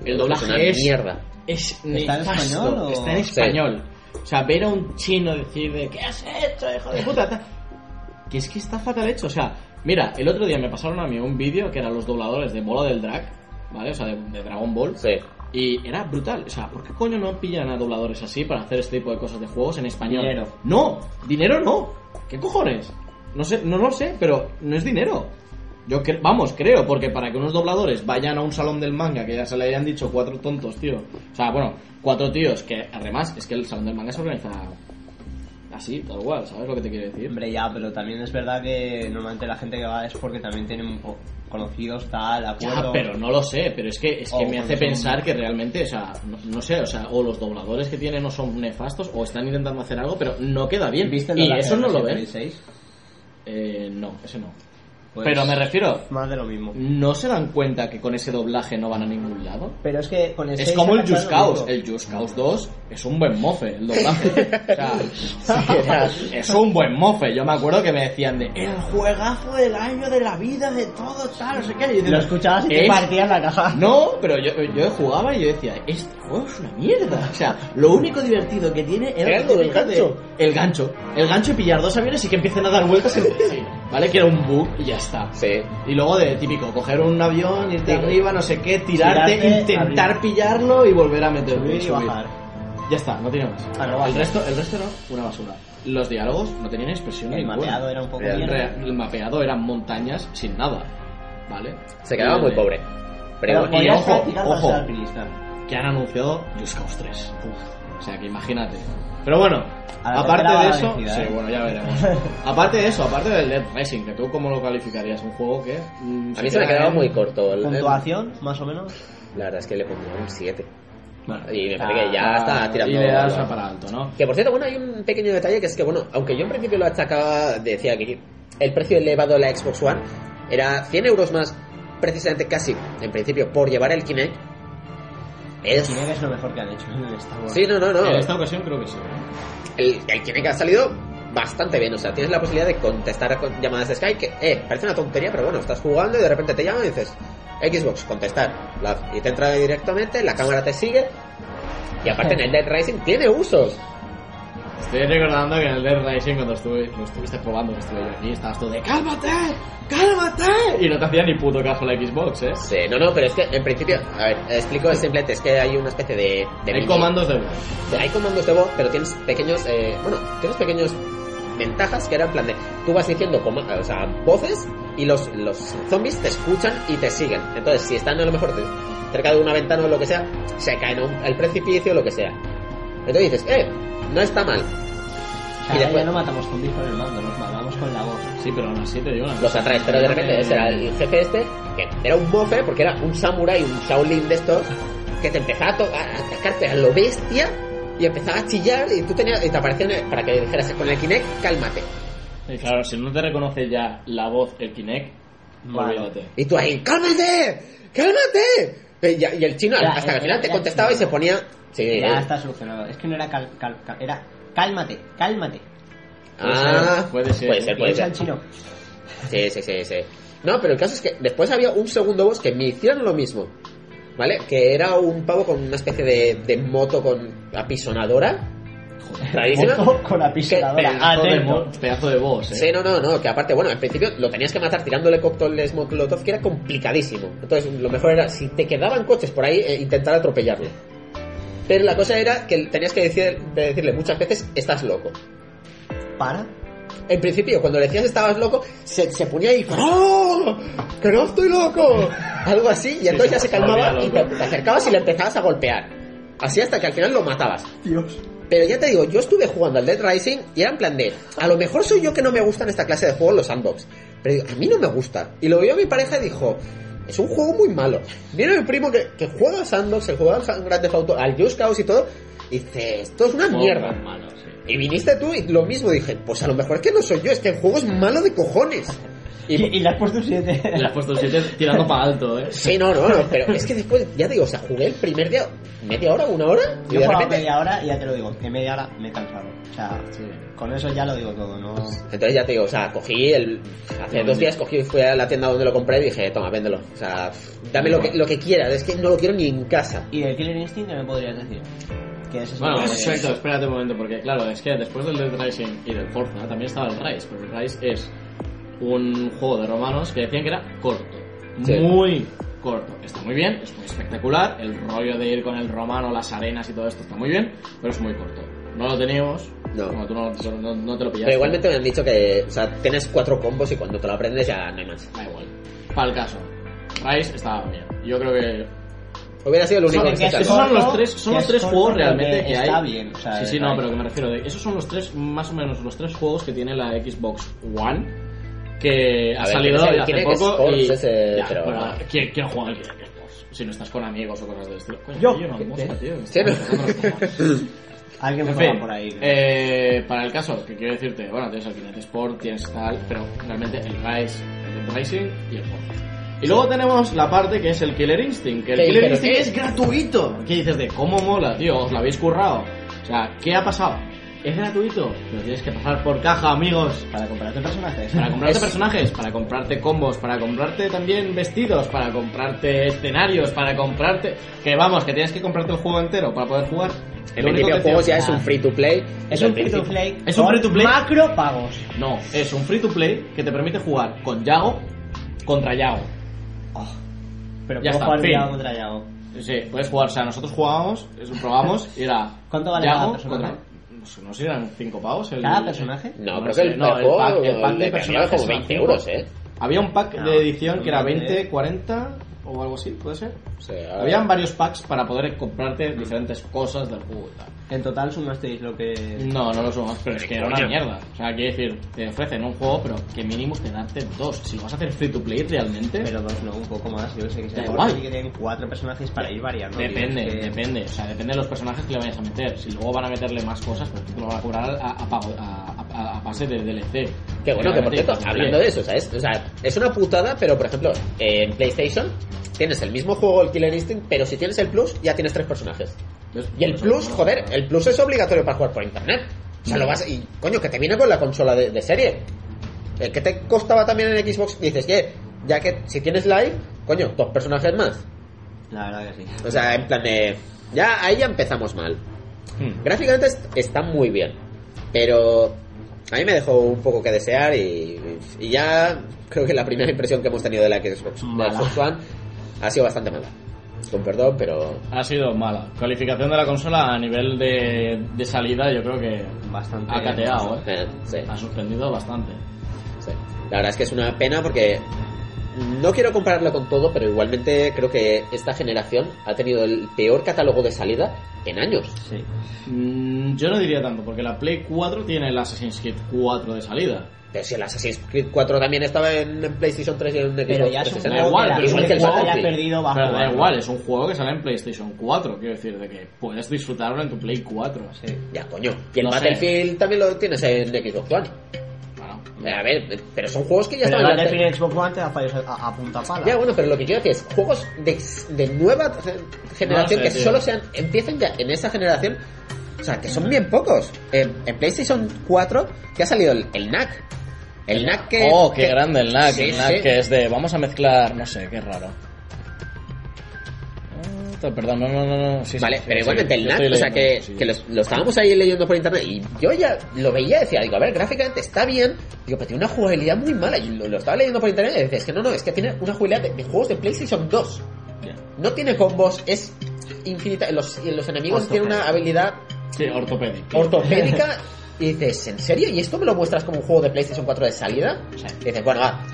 Speaker 1: El
Speaker 4: Es
Speaker 1: doblaje
Speaker 4: una
Speaker 1: es...
Speaker 4: mierda.
Speaker 1: Es
Speaker 3: en español o-
Speaker 1: Está en
Speaker 4: Sí.
Speaker 1: español. O sea, ver a un chino decir de ¿qué has hecho, hijo de puta? Ta- Que es que está fatal hecho. O sea, mira, el otro día me pasaron a mí un vídeo que eran los dobladores de Bola del Drag, ¿vale? O sea, de, de Dragon Ball.
Speaker 4: Sí.
Speaker 1: Y era brutal. O sea, ¿por qué coño no pillan a dobladores así para hacer este tipo de cosas de juegos en español?
Speaker 3: Dinero.
Speaker 1: No, dinero no. ¿Qué cojones? No sé, no lo sé, pero no es dinero. Yo cre- vamos, creo, porque para que unos dobladores vayan a un salón del manga, que ya se le hayan dicho cuatro tontos, tío. O sea, bueno, cuatro tíos, que además es que el salón del manga se organiza así, tal cual, ¿sabes lo que te quiero decir?
Speaker 3: Hombre, ya, pero también es verdad que normalmente la gente que va es porque también tienen conocidos, tal, acuerdo.
Speaker 1: Ya, pero no lo sé, pero es que, es que me hace pensar que realmente, o sea, no, no sé, o sea, o los dobladores que tienen no son nefastos o están intentando hacer algo, pero no queda bien.
Speaker 3: ¿Viste el
Speaker 1: y eso no lo ven.
Speaker 3: Evil 6?
Speaker 1: Eh, no, ese no.
Speaker 3: Pues,
Speaker 1: pero me refiero,
Speaker 3: Más de lo mismo.
Speaker 1: ¿no se dan cuenta que con ese doblaje no van a ningún lado?
Speaker 3: Pero es que con el
Speaker 1: Es
Speaker 3: 6
Speaker 1: como el Just Cause. El Just Cause 2 es un buen mofe, el doblaje. O sea, es un buen mofe. Yo me acuerdo que me decían de el juegazo del año de la vida, de todo, tal, no sé qué. Y yo
Speaker 3: Lo escuchabas y te
Speaker 1: "Es
Speaker 3: partías la caja.
Speaker 1: no, pero yo, yo jugaba y yo decía, este juego es una mierda. O sea, lo único divertido que tiene era
Speaker 4: lo del
Speaker 1: de-
Speaker 4: gancho.
Speaker 1: el gancho. El gancho y pillar dos aviones y que empiecen a dar vueltas sí. ¿Vale? Que era un bug y ya está.
Speaker 4: Sí.
Speaker 1: Y luego de típico, coger un avión, irte
Speaker 3: Sí.
Speaker 1: arriba, no sé qué, tirarte,
Speaker 3: Tirarte,
Speaker 1: intentar
Speaker 3: abrir.
Speaker 1: pillarlo y volver a meterlo.
Speaker 3: Subir y
Speaker 1: subir.
Speaker 3: bajar.
Speaker 1: Ya está, no tiene más.
Speaker 3: Ah, no,
Speaker 1: el resto, el resto no, una basura. Los diálogos no tenían expresión
Speaker 3: El
Speaker 1: ninguna.
Speaker 3: mapeado era un poco.
Speaker 1: Re- El mapeado eran montañas sin nada. ¿Vale?
Speaker 4: Se quedaba
Speaker 1: Y
Speaker 4: muy
Speaker 1: de-
Speaker 4: pobre. Pero
Speaker 1: y ojo, ojo. que han anunciado Just Cause 3. O sea que imagínate. Pero bueno,
Speaker 3: la
Speaker 1: aparte de eso, sí,
Speaker 3: ¿eh?
Speaker 1: bueno, ya veremos. aparte de eso, aparte del Dead Racing, que tú cómo lo calificarías, un juego que mm,
Speaker 4: a mí se me
Speaker 1: queda
Speaker 4: quedaba
Speaker 1: en-
Speaker 4: muy corto. el-
Speaker 3: Puntuación, más o menos.
Speaker 4: La verdad es que le pondría un 7.
Speaker 1: Bueno,
Speaker 4: Y me parece que ya está tirando.
Speaker 1: Y le das
Speaker 4: algo.
Speaker 1: a para alto, ¿no?
Speaker 4: Que por cierto, bueno, hay un pequeño detalle que es que, bueno, aunque yo en principio lo achacaba, decía que el precio elevado de la Xbox One era 100 euros más, precisamente casi, en principio, por llevar el Kinect. Es...
Speaker 3: Kinect es lo mejor que han hecho en el Star Wars.
Speaker 4: Sí, no, no, no.
Speaker 1: En esta ocasión creo que sí.
Speaker 4: El, el Kinect ha salido bastante bien, o sea, tienes la posibilidad de contestar a con- llamadas de Skype, que, eh, parece una tontería, pero bueno, estás jugando y de repente te llaman y dices, Xbox, contestar, La- y te entra directamente, la cámara te sigue, y aparte en el Dead Rising tiene usos.
Speaker 1: Estoy recordando que en el Dead Rising cuando estuve, lo estuviste probando, que estuve yo aquí, estabas tú de ¡Cálmate! ¡Cálmate! Y no te hacía ni puto caso la Xbox, ¿eh?
Speaker 4: Sí, no, no, pero es que en principio, a ver, explico simplemente, es que hay una especie de... de
Speaker 1: Hay
Speaker 4: mini-
Speaker 1: comandos de voz.
Speaker 4: de- hay comandos de voz, pero tienes pequeños, eh, bueno, tienes pequeños ventajas que era en plan de, tú vas diciendo coma- o sea, voces y los, los zombies te escuchan y te siguen. Entonces, si están a lo mejor cerca de una ventana o lo que sea, se caen al precipicio o lo que sea. Entonces dices, eh, no está mal.
Speaker 3: O sea,
Speaker 4: y después-
Speaker 3: ya no matamos zombies con el mando, nos matamos con la voz.
Speaker 1: Sí, pero aún así te digo una
Speaker 4: Los atraes, pero de repente ese era el jefe este, que era un mofe, porque era un samurái, un Shaolin de estos, que te empezaba a, to- a atacarte a lo bestia y empezaba a chillar y tú tenías, y te aparecían para que dijeras con el Kinect, cálmate.
Speaker 1: Y claro, si no te reconoce ya la voz, el Kinect, olvídate.
Speaker 4: Y tú ahí, cálmate, cálmate. Y, el chino
Speaker 3: Ya,
Speaker 4: hasta que al final te
Speaker 3: ya,
Speaker 4: contestaba
Speaker 3: ya.
Speaker 4: y se ponía... Sí,
Speaker 3: Ya
Speaker 4: eh,
Speaker 3: está solucionado. Es que no era cal, cal- cal- era cálmate, cálmate.
Speaker 4: ah,
Speaker 1: puede ser,
Speaker 4: puede ser, puede ser.
Speaker 3: el chino.
Speaker 4: Sí, sí, sí, sí. No, pero el caso es que después había un segundo boss que me hicieron lo mismo. ¿Vale? Que era un pavo con una especie de, de moto con apisonadora. Rarísima.
Speaker 3: Moto con la pistoladora.
Speaker 1: Pedazo de,
Speaker 3: Atento.
Speaker 1: mo- pedazo de voz, ¿eh?
Speaker 4: Sí, no, no, no, que aparte, bueno, al principio lo tenías que matar tirándole cócteles Molotov, que era complicadísimo. Entonces, lo mejor era, si te quedaban coches por ahí, eh, intentar atropellarlo. Pero la cosa era que tenías que decir- de decirle muchas veces, estás loco.
Speaker 3: Para.
Speaker 4: En principio, cuando le decías estabas loco, se, se ponía ahí, ¡Oh! ¡Que no estoy loco! Algo así, y entonces ya se calmaba y te acercabas y le empezabas a golpear. Así hasta que al final lo matabas.
Speaker 3: Dios.
Speaker 4: Pero ya te digo, yo estuve jugando al Dead Rising y era en plan de, a lo mejor soy yo que no me gustan esta clase de juegos, los sandbox. Pero digo, a mí no me gusta. Y lo vio mi pareja y dijo, es un juego muy malo. Viene mi primo que, que juega al sandbox, que juega al Grand Theft Auto, al Just Cause y todo, y dice, esto es una
Speaker 1: Juego
Speaker 4: mierda.
Speaker 1: malo, sí.
Speaker 4: Y viniste tú y lo mismo dije, pues a lo mejor es que no soy yo, es que el juego es malo de cojones.
Speaker 3: Y,
Speaker 4: Y,
Speaker 3: y le has puesto un 7.
Speaker 1: Le has puesto 7 tirando para alto, ¿eh?
Speaker 4: sí, no, no, no, pero es que después, ya te digo, o sea, jugué el primer día, media hora, una hora, y
Speaker 3: Yo
Speaker 4: de
Speaker 3: he jugado
Speaker 4: repente...
Speaker 3: media hora y ya te lo digo, que media hora me he cansado. O sea,
Speaker 1: Sí.
Speaker 3: con eso ya lo digo todo, ¿no?
Speaker 4: Entonces ya te digo, o sea, cogí el... Hace dos días cogí, fui a la tienda donde lo compré y dije, toma, véndelo. O sea, dame lo que, lo que quieras, es que no lo quiero ni en casa.
Speaker 3: ¿Y del Killer Instinct qué me podrías decir? Que ese es
Speaker 1: Bueno, exacto, espérate un momento, porque claro, es que después del Dead Rising y del Forza también estaba el Rise, pero el Rise es un juego de romanos que decían que era corto,
Speaker 4: Sí.
Speaker 1: muy corto. Está muy bien, es muy espectacular, el rollo de ir con el romano, las arenas y todo esto está muy bien, pero es muy corto. No lo teníamos,
Speaker 4: No.
Speaker 1: como tú no, no- no te lo pillaste.
Speaker 4: Pero igualmente me han dicho que, o sea, tienes cuatro combos y cuando te lo aprendes ya no hay más.
Speaker 1: Da igual. Para el caso, Rise estaba bien. Yo creo que
Speaker 4: Hubiera sido el único que se
Speaker 1: esos son los tres, son los
Speaker 3: es
Speaker 1: tres juegos realmente
Speaker 3: que
Speaker 1: que hay.
Speaker 3: está bien, o sea,
Speaker 1: sí, sí, no, pero que me refiero de. Esos son los tres, más o menos, los tres juegos que tiene la Xbox One. Que ha
Speaker 4: ver,
Speaker 1: salido
Speaker 4: el
Speaker 1: hace
Speaker 4: Kinect
Speaker 1: poco.
Speaker 4: Sports
Speaker 1: y,
Speaker 4: ese,
Speaker 1: Ya,
Speaker 4: pero-
Speaker 1: pero ¿quién, quién juega al Kinect Sports? Si no estás con amigos o cosas de estilo. Coño,
Speaker 3: Yo,
Speaker 1: yo no
Speaker 3: ¿qué-
Speaker 1: mosca, tío.
Speaker 4: Sí, ¿no?
Speaker 3: Alguien me
Speaker 1: fin,
Speaker 3: por ahí.
Speaker 1: eh, para el caso, que quiero decirte, bueno, tienes el Kinect Sport, tienes tal, pero realmente el Rise, el Rising y el Forza. Y luego tenemos la parte que es el Killer Instinct, que el. Killer
Speaker 4: ¿Pero
Speaker 1: Instinct
Speaker 4: qué?
Speaker 1: es gratuito. ¿Qué dices de cómo mola, tío? ¿Os lo habéis currado? O sea, ¿qué ha pasado? Es gratuito, pero tienes que pasar por caja, amigos.
Speaker 3: Para comprarte personajes.
Speaker 1: Para comprarte
Speaker 4: Es-
Speaker 1: personajes, para comprarte combos, para comprarte también vestidos, para comprarte escenarios, para comprarte... Que vamos, que tienes que comprarte el juego entero para poder jugar.
Speaker 4: En
Speaker 1: único
Speaker 4: principio el
Speaker 1: que
Speaker 4: juego ya es un free to play.
Speaker 3: Es un free to play.
Speaker 1: Es un free to play.
Speaker 3: Macro pagos.
Speaker 1: No, es un free to play que te permite jugar con Yago contra Yago.
Speaker 3: Oh, pero
Speaker 1: Ya
Speaker 3: puedo
Speaker 1: está,
Speaker 3: jugar
Speaker 1: fin.
Speaker 3: Yago contra Yago.
Speaker 1: Sí, puedes jugar, o sea, nosotros jugábamos, eso probamos y era.
Speaker 3: ¿Cuánto vale
Speaker 1: Yago contra- No sé, no sé, eran 5 pavos. El,
Speaker 3: ¿Cada personaje?
Speaker 4: No,
Speaker 1: No
Speaker 4: creo
Speaker 1: sé,
Speaker 4: que el,
Speaker 1: no, el pack- el pack de
Speaker 4: cambiaba
Speaker 1: personajes
Speaker 4: como
Speaker 1: eran
Speaker 4: 20
Speaker 1: cinco.
Speaker 4: euros, ¿eh?
Speaker 1: Había un pack
Speaker 3: No,
Speaker 1: de edición que era
Speaker 3: no,
Speaker 1: 20,
Speaker 3: no.
Speaker 1: 40 o algo así, puede ser.
Speaker 4: O sea,
Speaker 1: Habían varios packs para poder comprarte diferentes cosas del juego y tal.
Speaker 3: En total sumasteis lo que.
Speaker 1: No, no lo sumamos, pero es que era una mierda. O sea, quiero decir, te ofrecen un juego, pero que mínimo te darte dos. Si lo vas a hacer free to play realmente,
Speaker 3: Pero dos, no, un poco más. Yo sé que sea
Speaker 1: igual.
Speaker 3: que tienen cuatro personajes para ir variando. tío,
Speaker 1: Depende,
Speaker 3: es que-
Speaker 1: depende. O sea, depende de los personajes que le vayas a meter. Si luego van a meterle más cosas, pues tú lo van a cobrar a, a, pago- a, base de DLC.
Speaker 4: Que bueno, que por cierto, hablando de eso, ¿sabes? O sea, es una putada, pero por ejemplo, en PlayStation tienes el mismo juego, el Killer Instinct, pero si tienes el Plus, ya tienes tres personajes. Y el Plus, joder, el Plus es obligatorio para jugar por internet. O sea, lo vas. Y coño, que te viene con la consola de, de serie. El que te costaba también en Xbox, dices, que ya que si tienes live, coño, dos personajes más.
Speaker 3: La verdad que sí.
Speaker 4: O sea, en plan de. Ya, ahí ya empezamos mal.
Speaker 1: Hmm.
Speaker 4: Gráficamente est- está muy bien, pero a mí me dejó un poco que desear y, y ya creo que la primera impresión que hemos tenido de la Xbox, de la
Speaker 3: Mala.
Speaker 4: Xbox One ha sido bastante mala. Con perdón, pero
Speaker 1: Ha sido mala. Calificación de la consola a nivel de, de salida, yo creo que
Speaker 3: Bastante.
Speaker 1: ha cateado, ¿eh?
Speaker 4: sí,
Speaker 1: Ha sorprendido bastante.
Speaker 4: sí. La verdad es que es una pena porque no quiero compararlo con todo, pero igualmente creo que esta generación ha tenido el peor catálogo de salida en años.
Speaker 3: Sí.
Speaker 1: Mm, yo no diría tanto, porque la Play 4 tiene el Assassin's Creed 4 de salida.
Speaker 4: Pero si el Assassin's Creed 4 también estaba en, en PlayStation 3 y en Xbox
Speaker 3: Pero ya es un
Speaker 4: 360.
Speaker 1: Da igual,
Speaker 3: que la
Speaker 1: juego
Speaker 4: que-
Speaker 3: perdido
Speaker 1: Pero da igual, es un juego que sale en PlayStation 4, quiero decir, de que puedes disfrutarlo en tu Play 4.
Speaker 3: Sí.
Speaker 4: Ya, coño. Y el
Speaker 1: No sé.
Speaker 4: Battlefield también lo tienes en Xbox One. Eh, A ver, pero son juegos que ya
Speaker 3: Pero
Speaker 4: estaban...
Speaker 3: Battlefield en Xbox One te da fallos a, a punta pala.
Speaker 4: Ya, bueno, pero lo que quiero decir es juegos de, de nueva ge- generación
Speaker 1: No sé,
Speaker 4: que
Speaker 1: tío.
Speaker 4: solo sean empiecen ya en esa generación. O sea, que son bien pocos. En, en PlayStation 4 que ha salido el, el NAC. El NAC que...
Speaker 1: oh, qué
Speaker 4: que-
Speaker 1: grande el NAC.
Speaker 4: Sí,
Speaker 1: el NAC
Speaker 4: sí.
Speaker 1: que es de. Vamos a mezclar. No sé, qué raro. Perdón, no, no, no. no. Sí,
Speaker 4: Vale,
Speaker 1: sí,
Speaker 4: pero
Speaker 1: sí,
Speaker 4: igualmente el
Speaker 1: estoy
Speaker 4: o sea que, que los- lo estábamos ahí leyendo por internet y yo ya lo veía y decía, digo, a ver, gráficamente está bien, digo, pero tiene una jugabilidad muy mala y lo, lo estaba leyendo por internet y decía, es que no, no, es que tiene una jugabilidad de, de juegos de PlayStation 2.
Speaker 1: Ya.
Speaker 4: No tiene combos, es infinita, los, los enemigos tienen una habilidad
Speaker 1: Sí, ortopédico.
Speaker 4: ortopédica y dices, ¿en serio? ¿Y esto me lo muestras como un juego de PlayStation 4 de salida?
Speaker 3: Sí.
Speaker 4: Y dices, bueno, va.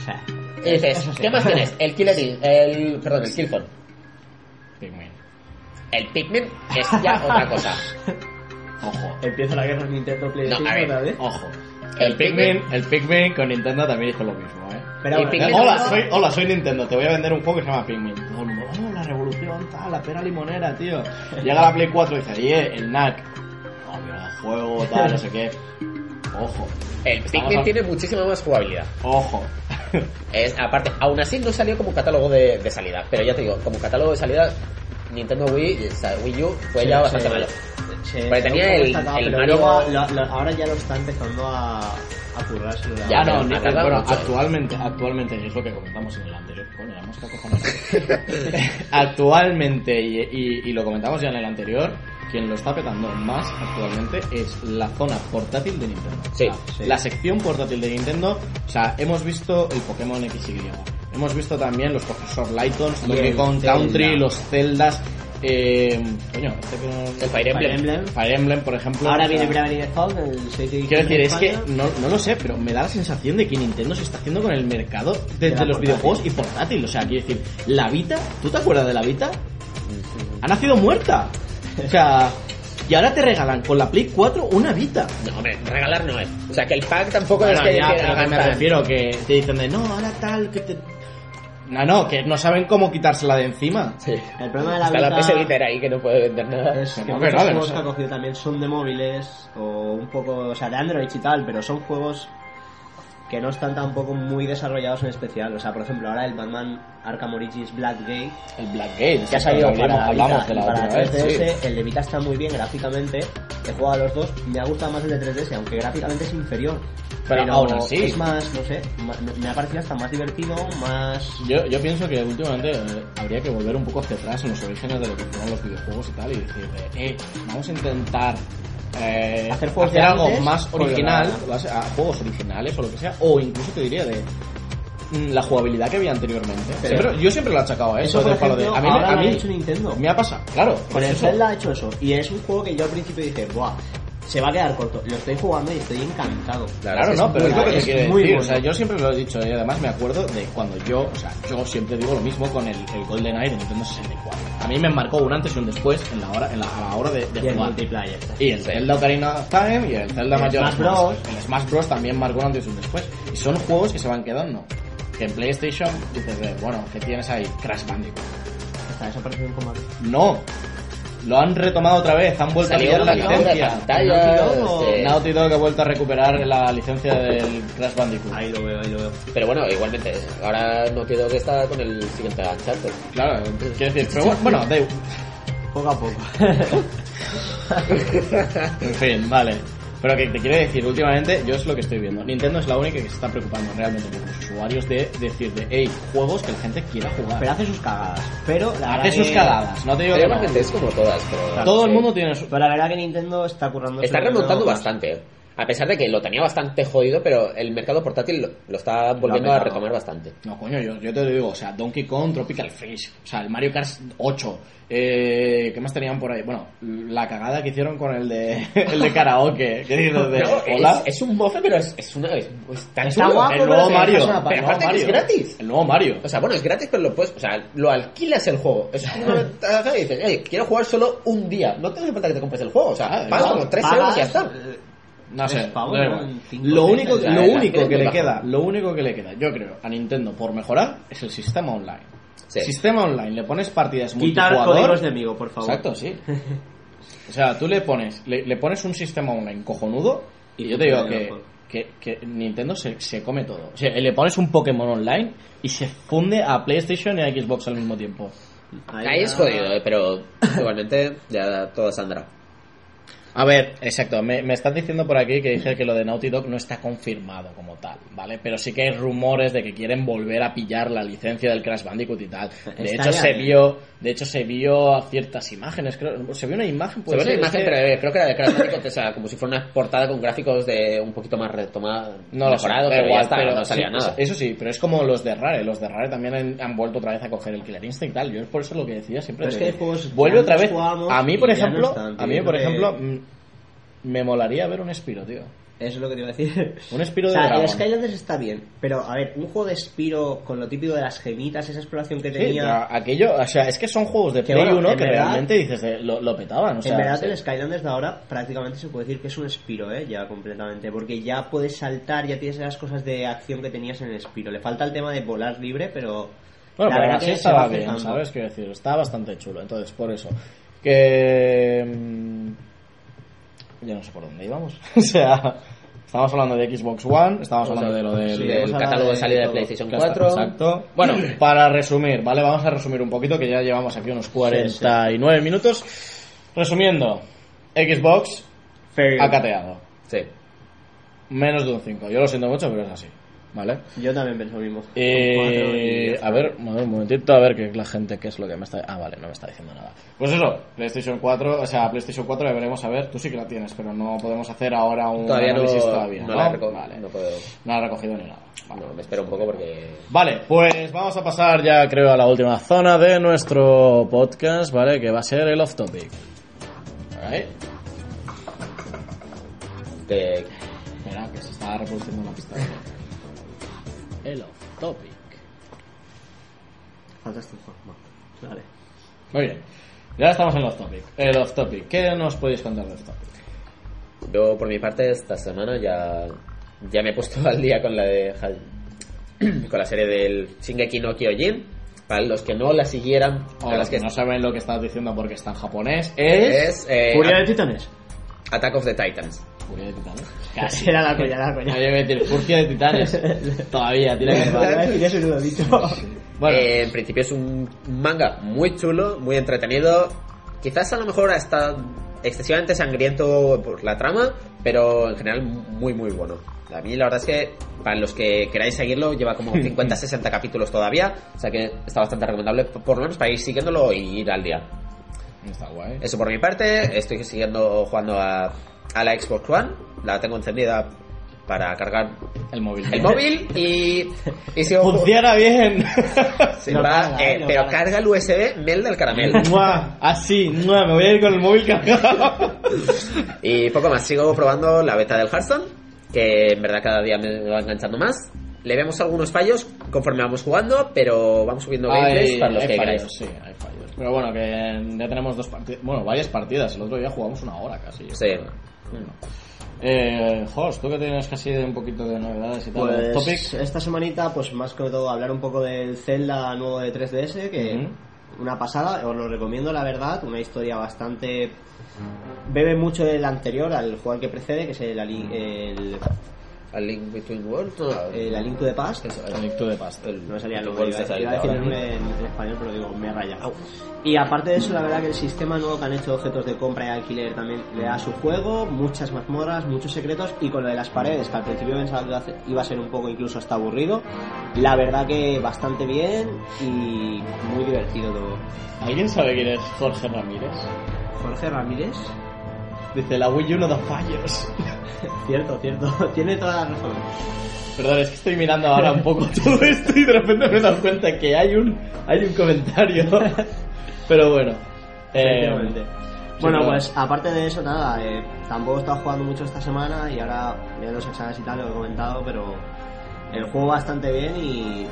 Speaker 4: Y dices,
Speaker 3: sí.
Speaker 4: ¿qué más tienes? El Killer, el, perdón, el Killzone.
Speaker 1: Pikmin.
Speaker 4: El Pikmin es ya otra cosa.
Speaker 1: Ojo.
Speaker 3: empieza la guerra Nintendo PlayStation
Speaker 4: No, a ver.
Speaker 3: otra vez.
Speaker 1: Ojo.
Speaker 4: El
Speaker 1: El Pikmin, el Pikmin con Nintendo también dijo lo mismo, ¿eh?
Speaker 3: Pero bueno,
Speaker 4: Pikmin-
Speaker 1: hola,
Speaker 3: no,
Speaker 1: soy, hola, soy Nintendo, te voy a vender un juego que se llama Pikmin. Todo el mundo, oh, la revolución, tal, la pera limonera, tío. Llega la Play 4 y dice, oye, el NAC. Oh, mira, juego, tal, no sé qué. Ojo.
Speaker 4: El Pikmin
Speaker 1: a-
Speaker 4: tiene muchísima más jugabilidad.
Speaker 1: Ojo.
Speaker 4: Es, aparte, aún así no salió como catálogo de, de salida. Pero ya te digo, como catálogo de salida, Nintendo Wii, o sea, Wii U fue
Speaker 3: Sí,
Speaker 4: ya bastante
Speaker 3: sí.
Speaker 4: malo.
Speaker 3: Sí,
Speaker 4: Porque tenía el-
Speaker 3: destacado,
Speaker 4: el
Speaker 3: pero
Speaker 4: Mario-
Speaker 3: luego lo- lo- ahora ya lo está empezando a, a currarse.
Speaker 4: Ya,
Speaker 1: no,
Speaker 4: ha tardado
Speaker 1: bueno, actualmente, actualmente, y es lo que comentamos en el anterior, coño, la mosca cojones. actualmente, y, y- y lo comentamos ya en el anterior, quien lo está petando más actualmente es la zona portátil de Nintendo.
Speaker 4: Sí,
Speaker 1: O sea,
Speaker 3: sí.
Speaker 1: La sección portátil de Nintendo, o sea, hemos visto el Pokémon XY, hemos visto también los Profesor Laytons,
Speaker 3: Y
Speaker 1: Donkey Kong
Speaker 3: Zelda.
Speaker 1: Country, los Zeldas, eh, coño, este que no-
Speaker 4: El Fire Emblem.
Speaker 3: Fire Emblem.
Speaker 1: Fire Emblem, por ejemplo.
Speaker 3: Ahora viene
Speaker 1: sea,
Speaker 3: Bravely Default, el 6 de
Speaker 1: Quiero decir, es que no, no lo sé, pero me da la sensación de que Nintendo se está haciendo con el mercado de,
Speaker 3: De la
Speaker 1: de los
Speaker 3: portátil.
Speaker 1: videojuegos y portátil. O sea, quiero decir, la Vita, ¿tú te acuerdas de la Vita? Ha nacido muerta. O sea, y ahora te regalan con la Play 4 una Vita.
Speaker 4: No, hombre, regalar no es. O sea, que el pack tampoco
Speaker 1: Bueno,
Speaker 4: es que
Speaker 1: ya,
Speaker 4: que
Speaker 1: pero me refiero que te dicen de no, ahora tal, que te. No, no, que no saben cómo quitársela de encima.
Speaker 4: Sí.
Speaker 3: El problema de la
Speaker 4: Está la
Speaker 3: Vita
Speaker 4: PS Vita ahí que no puede vender nada.
Speaker 3: es que
Speaker 1: No,
Speaker 3: muchos
Speaker 1: que
Speaker 3: juegos
Speaker 1: no sé.
Speaker 3: que ha cogido también son de móviles o un poco, o sea, de Android y tal, pero son juegos que no están tampoco muy desarrollados en especial. O sea, por ejemplo, ahora el Batman Arkham Origins Blackgate
Speaker 1: El Blackgate.
Speaker 3: que ha salido para
Speaker 1: hablamos
Speaker 3: Vita
Speaker 1: de
Speaker 3: y para
Speaker 1: última vez,
Speaker 3: 3DS,
Speaker 1: sí.
Speaker 3: el de Vita está muy bien gráficamente, he jugado a los dos, me ha gustado más el de 3DS, aunque gráficamente es inferior.
Speaker 1: Pero aún así.
Speaker 3: Es más, no sé, ma- me- ha parecido hasta más divertido, más...
Speaker 1: Yo, yo pienso que últimamente eh, habría que volver un poco hacia atrás en los orígenes de lo que fueron los videojuegos y tal y decir, de, eh, vamos a intentar eh,
Speaker 3: Hacer juegos de
Speaker 1: algo más original,
Speaker 3: la-
Speaker 1: vas a juegos originales o lo que sea, o incluso te diría de mm, la jugabilidad que había anteriormente.
Speaker 3: Pero-
Speaker 1: Siempre- yo siempre lo he achacado a eso,
Speaker 3: Eso, por
Speaker 1: de- a mí, me-
Speaker 3: ahora
Speaker 1: a
Speaker 3: lo ha hecho Nintendo.
Speaker 1: me ha pasado, claro.
Speaker 3: Con el. Zelda ha hecho eso, y es un juego que yo al principio dije, buah, se va a quedar corto. Lo estoy jugando y estoy encantado.
Speaker 4: Claro,
Speaker 1: Claro,
Speaker 4: es
Speaker 1: no, pero es lo que te
Speaker 3: muy
Speaker 1: decir. O
Speaker 3: bueno.
Speaker 1: sea, yo siempre lo he dicho y además me acuerdo de cuando yo, o sea, yo siempre digo lo mismo con el, el Golden Eye de Nintendo 64. A mí me marcó un antes y un después en la hora, en la, a la hora de, de
Speaker 3: Y el
Speaker 1: jugar.
Speaker 3: multiplayer.
Speaker 1: Y el Zelda Ocarina of Time y el Zelda
Speaker 3: El
Speaker 1: Majora's
Speaker 3: Smash. Bros.
Speaker 1: El Smash Bros también marcó un antes y un después. Y son juegos que se van quedando. Que en PlayStation dices, de, bueno, ¿qué tienes ahí? Crash Bandicoot.
Speaker 3: Está desaparecido en combate.
Speaker 1: No. Lo han retomado otra vez, han vuelto
Speaker 4: Salió
Speaker 1: a pillar la licencia.
Speaker 4: pantalla,
Speaker 3: Naughty Dog
Speaker 4: este,
Speaker 1: Naughty Dog ha vuelto a recuperar la licencia del Crash Bandicoot.
Speaker 3: Ahí lo veo, ahí lo veo.
Speaker 4: Pero bueno, igualmente, ahora no quiero que está con el siguiente Uncharted.
Speaker 1: Claro, quiero decir, pero bueno, bueno, da igual.
Speaker 3: Poco a poco.
Speaker 1: En fin, vale. Pero que te quiero decir, últimamente, yo es lo que estoy viendo. Nintendo es la única que se está preocupando realmente por los usuarios de decir de, hey, juegos que la gente quiera jugar.
Speaker 3: pero hace sus cagadas. Pero la
Speaker 1: Hace
Speaker 3: verdad
Speaker 1: sus
Speaker 3: que-
Speaker 1: cagadas, no te digo
Speaker 4: Pero
Speaker 1: que no.
Speaker 4: es como todas, pero...
Speaker 1: Todo el mundo tiene su...
Speaker 3: Pero la verdad que Nintendo está currando.
Speaker 4: Está remontando
Speaker 3: todo-
Speaker 4: bastante. A pesar de que lo tenía bastante jodido, pero el mercado portátil lo, lo está volviendo a retomar bastante.
Speaker 1: No, coño, yo, yo te lo digo, o sea, Donkey Kong, Tropical Freeze, o sea, el Mario Kart 8, eh, ¿qué más tenían por ahí? Bueno, la cagada que hicieron con el de, el de karaoke, ¿qué dices de,
Speaker 4: No,
Speaker 1: hola?
Speaker 4: es, es un mofe, pero es, es una... Es, es tan
Speaker 3: Está guapo,
Speaker 1: el nuevo Mario,
Speaker 3: una
Speaker 4: Pero aparte que es
Speaker 1: Mario.
Speaker 4: gratis.
Speaker 1: El nuevo Mario.
Speaker 4: O sea, bueno, es gratis, pero lo puedes... O sea, lo alquilas el juego. Es una ventaja y dices, oye, quiero jugar solo un día. No te hace falta que te compres el juego. O sea,
Speaker 1: Ah,
Speaker 4: pagas como 3
Speaker 3: Pagas,
Speaker 4: euros y ya está.
Speaker 1: No sé, lo único,
Speaker 4: ya,
Speaker 1: lo único que le queda, lo único que le queda, yo creo, a Nintendo por mejorar es el sistema online.
Speaker 4: Sí.
Speaker 1: Sistema online, le pones partidas
Speaker 3: Quitar
Speaker 1: multijugador.
Speaker 3: códigos de amigo, por favor.
Speaker 1: Exacto, sí. O sea, tú le pones, le, le pones un sistema online cojonudo y yo te digo que, que, que Nintendo se, se come todo. O sea, le pones un Pokémon online y se funde a PlayStation y a Xbox al mismo tiempo.
Speaker 4: Ahí es
Speaker 3: ya-
Speaker 4: jodido, eh, pero igualmente ya todo saldrá.
Speaker 1: A ver, exacto, me, me están diciendo por aquí que dije que lo de Naughty Dog no está confirmado como tal, ¿vale? Pero sí que hay rumores de que quieren volver a pillar la licencia del Crash Bandicoot y tal. De
Speaker 3: Estaría
Speaker 1: hecho se
Speaker 3: bien.
Speaker 1: vio, de hecho se vio ciertas imágenes, creo, se vio una imagen,
Speaker 4: Se
Speaker 1: puede
Speaker 4: ve una
Speaker 1: ser,
Speaker 4: imagen,
Speaker 1: es que-
Speaker 4: pero eh, creo que era de Crash Bandicoot, o sea, como si fuera una portada con gráficos de un poquito más retomado,
Speaker 1: no lo sé,
Speaker 4: mejorado,
Speaker 1: da
Speaker 4: pero
Speaker 1: igual,
Speaker 4: ya está,
Speaker 1: pero
Speaker 4: no salía
Speaker 1: sí,
Speaker 4: nada.
Speaker 1: Eso sí, pero es como los de Rare, los de Rare también han, han vuelto otra vez a coger el Killer Instinct y tal. Yo es por eso lo que decía siempre.
Speaker 3: Pero es
Speaker 1: de-
Speaker 3: que hay juegos que
Speaker 1: vuelve otra
Speaker 3: antes
Speaker 1: vez.
Speaker 3: jugábamos
Speaker 1: A mí,
Speaker 3: y
Speaker 1: por
Speaker 3: ya no
Speaker 1: ejemplo,
Speaker 3: están,
Speaker 1: a mí, por
Speaker 3: que-
Speaker 1: ejemplo, mm, me molaría ver un Spiro, tío.
Speaker 3: Eso es lo que te iba a decir.
Speaker 1: Un Spiro
Speaker 3: O
Speaker 1: de
Speaker 3: sea,
Speaker 1: dragón.
Speaker 3: el Skylanders está bien, pero a ver, un juego de Spiro con lo típico de las gemitas, esa exploración que tenía.
Speaker 1: aquello, o sea, es que son juegos de Play
Speaker 3: bueno,
Speaker 1: 1
Speaker 3: en
Speaker 1: que
Speaker 3: verdad-
Speaker 1: realmente dices, de- lo, lo petaban, o sea,
Speaker 3: en verdad,
Speaker 1: sí.
Speaker 3: el Skylanders de ahora prácticamente se puede decir que es un Spiro, ¿eh? Ya completamente. Porque ya puedes saltar, ya tienes esas cosas de acción que tenías en el Spiro. Le falta el tema de volar libre, pero.
Speaker 1: Bueno,
Speaker 3: la
Speaker 1: pero
Speaker 3: verdad que
Speaker 1: estaba bien. ¿sabes? Quiero decir, está bastante chulo, entonces, por eso. Que... Ya no sé por dónde íbamos. o sea, estamos hablando de Xbox One, estamos hablando de lo del...
Speaker 3: Sí,
Speaker 4: catálogo de
Speaker 3: de
Speaker 4: salida de. PlayStation
Speaker 1: Ya está,
Speaker 4: 4.
Speaker 1: Exacto. Bueno, para resumir, ¿vale? Vamos a resumir un poquito, que ya llevamos aquí unos 49 minutos. Resumiendo, Xbox
Speaker 3: Fair.
Speaker 1: ha cateado.
Speaker 4: Sí.
Speaker 1: Menos de un 5. Yo lo siento mucho, pero es así. ¿Vale?
Speaker 3: Yo también pienso lo mismo.
Speaker 1: Eh, a ver, un momentito, a ver qué la gente, qué es lo que me está... Ah, vale, no me está diciendo nada. Pues eso, PlayStation 4, o sea, PlayStation 4 ya veremos a ver, tú sí que la tienes, pero no podemos hacer ahora un
Speaker 4: Todavía no,
Speaker 1: análisis todavía,
Speaker 4: no
Speaker 1: ¿no?
Speaker 4: la he reco-
Speaker 1: vale.
Speaker 4: no puedo.
Speaker 1: No la he recogido ni nada. Vale.
Speaker 4: No, me espero un poco porque.
Speaker 1: Vale, pues vamos a pasar ya creo a la última zona de nuestro podcast, ¿vale? Que va a ser el off topic. Alright.
Speaker 4: que
Speaker 1: Espera, que se está reproduciendo la pista. El off topic.
Speaker 3: Falta este juego. Vale.
Speaker 1: Muy bien. Ya estamos en el off topic. El off topic. ¿Qué nos podéis contar de off topic?
Speaker 4: Yo, por mi parte, esta semana ya, ya me he puesto al día con la de con la serie del Shingeki no Kyojin. Para los que no la siguieran,
Speaker 1: O
Speaker 4: para
Speaker 1: los
Speaker 4: los que
Speaker 1: que no saben lo que estás diciendo porque está en japonés, es...
Speaker 4: es eh,
Speaker 3: Furia de Titanes.
Speaker 4: Attack of the Titans.
Speaker 1: Furia de titanes.
Speaker 3: Casi era la coña, la coña.
Speaker 1: Nadie va a decir Furia de titanes. Todavía, tiene que
Speaker 3: Iba a decir eso y no lo he dicho.
Speaker 1: Bueno,
Speaker 4: Eh, en principio es un manga muy chulo, muy entretenido. Quizás a lo mejor hasta excesivamente sangriento por la trama, pero en general muy muy bueno. A mí la verdad es que para los que queráis seguirlo lleva como 50-60 capítulos todavía, o sea que está bastante recomendable por lo menos para ir siguiéndolo y ir al día.
Speaker 1: está guay.
Speaker 4: Eso por mi parte, estoy siguiendo jugando a, a la Xbox One, la tengo encendida para cargar
Speaker 1: El móvil.
Speaker 4: el móvil y, y ju-
Speaker 1: Funciona bien.
Speaker 4: Sí,
Speaker 3: No
Speaker 4: va,
Speaker 3: carga,
Speaker 4: eh,
Speaker 3: no
Speaker 4: pero
Speaker 3: carga.
Speaker 4: carga el USB Melda el caramel.
Speaker 1: Mua, Así, me voy a ir con el móvil cargado.
Speaker 4: y poco más, sigo probando la beta del Hearthstone, que en verdad cada día me va enganchando más. Le vemos algunos fallos conforme vamos jugando, pero vamos subiendo gameplays para los
Speaker 1: hay
Speaker 4: que
Speaker 1: fallos,
Speaker 4: queráis.
Speaker 1: sí, hay fallos. Pero bueno, que ya tenemos dos partidas, bueno, varias partidas. El otro día jugamos una hora casi.
Speaker 4: Sí.
Speaker 1: Bueno. Eh, Jos, tú que tienes casi un poquito de novedades y tal,
Speaker 3: Pues
Speaker 1: topic.
Speaker 3: esta semanita, pues más que todo hablar un poco del Zelda nuevo de 3DS, que
Speaker 1: Ujú.
Speaker 3: una pasada, os lo recomiendo la verdad, una historia bastante... Bebe mucho del anterior, al juego al que precede, que es el, el,
Speaker 4: A Link Between Worlds, no,
Speaker 3: el A Link to the Past.
Speaker 4: eso,
Speaker 1: A Link to the Past.
Speaker 3: No me salía el nombre, iba, iba a
Speaker 4: el
Speaker 3: decir el nombre en, en español, pero digo, me he rayado. Y aparte de eso, la verdad que el sistema nuevo que han hecho objetos de compra y alquiler también le da su juego, muchas mazmorras, muchos secretos, y con lo de las paredes, que al principio pensaba que iba a hacer- iba a ser un poco incluso hasta aburrido, la verdad que bastante bien y muy divertido todo.
Speaker 1: ¿Alguien sabe quién es Jorge Ramírez?
Speaker 3: Jorge Ramírez,
Speaker 1: Dice, la Wii U no da fallos.
Speaker 3: cierto, cierto, tiene toda la razón.
Speaker 1: Perdón, es que estoy mirando ahora un poco todo esto y de repente me he dado cuenta que hay un, hay un comentario. Pero bueno. eh, sí,
Speaker 3: Bueno, pues aparte de eso, nada, eh, tampoco he estado jugando mucho esta semana y ahora vienen los exámenes y tal, lo he comentado, pero el juego bastante bien y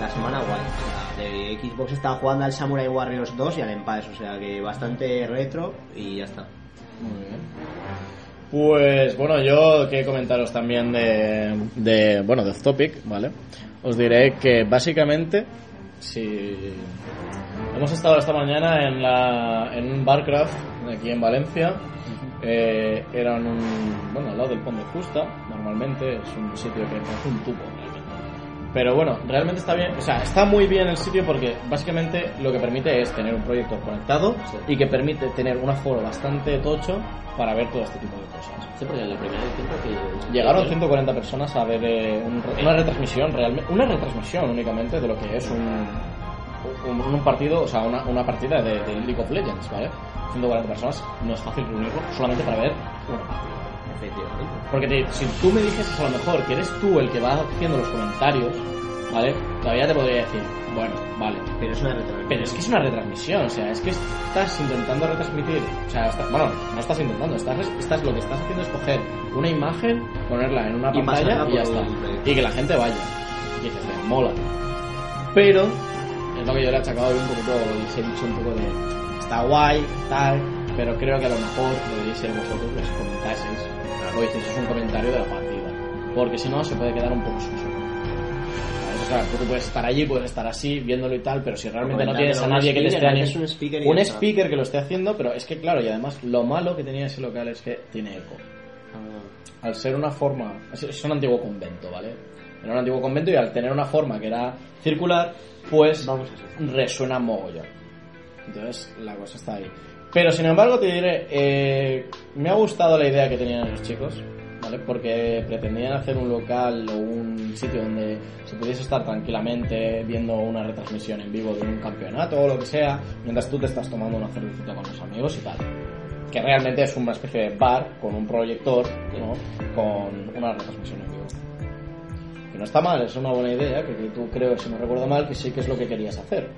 Speaker 3: la semana guay. O sea, de Xbox estaba jugando al Samurai Warriors 2 y al Empires, o sea que bastante retro y ya está.
Speaker 1: Muy bien. Pues bueno, yo que comentaros también de, de bueno, de topic, ¿vale? Os diré que básicamente si hemos estado esta mañana en la en un barcraft aquí en Valencia. Eh, era en un bueno al lado del Pont de Fusta, normalmente es un sitio que parece un tubo realmente. Pero bueno, realmente está bien, o sea, está muy bien el sitio porque básicamente lo que permite es tener un proyector conectado y que permite tener un aforo bastante tocho para ver todo este tipo de cosas.
Speaker 2: Sí, porque en la primera tiempo que...
Speaker 1: Llegaron 140 personas a ver eh, un- una retransmisión, realmente, una retransmisión únicamente de lo que es un, un, un partido, o sea, una, una partida de, de League of Legends, ¿vale? 140 personas, no es fácil reunirlo solamente para ver una partida.
Speaker 2: Efectivamente.
Speaker 1: Porque te- si tú me dijeses a lo mejor que eres tú el que va haciendo los comentarios, ¿vale? Todavía te podría decir, bueno, vale.
Speaker 3: Pero es una.
Speaker 1: Pero es que es una retransmisión, o sea, es que estás intentando retransmitir, o sea, está- bueno, no estás intentando, estás, estás, lo que estás haciendo es coger una imagen, ponerla en una
Speaker 3: Y
Speaker 1: pantalla y ya está. Y que la gente vaya. Y dices, mola. Pero, es lo que yo le he achacado un poquito, les he dicho un poco de, está guay, tal, pero creo que a lo mejor deberíais ser vosotros los que comentaseis, o hicieseis un comentario de la partida. Porque si no, se puede quedar un poco sucio. ¿Sabes? O sea, tú puedes estar allí, puedes estar así, viéndolo y tal, pero si realmente no tienes a nadie que te esté animando.
Speaker 3: un speaker
Speaker 1: Un que lo esté haciendo, pero es que claro, y además lo malo que tenía ese local es que tiene eco. Al ser una forma, es- es un antiguo convento, ¿vale? Era un antiguo convento y al tener una forma que era circular, pues
Speaker 3: Vamos
Speaker 1: resuena mogollón. Entonces la cosa está ahí. Pero sin embargo te diré, eh, me ha gustado la idea que tenían los chicos, ¿vale? Porque pretendían hacer un local o un sitio donde se pudiese estar tranquilamente viendo una retransmisión en vivo de un campeonato o lo que sea, mientras tú te estás tomando una cervecita con los amigos y tal. Que realmente es una especie de bar con un proyector, ¿no? Con una retransmisión en vivo. Que no está mal, es una buena idea, que, tú creo, si no recuerdo mal, que sí que es lo que querías hacer.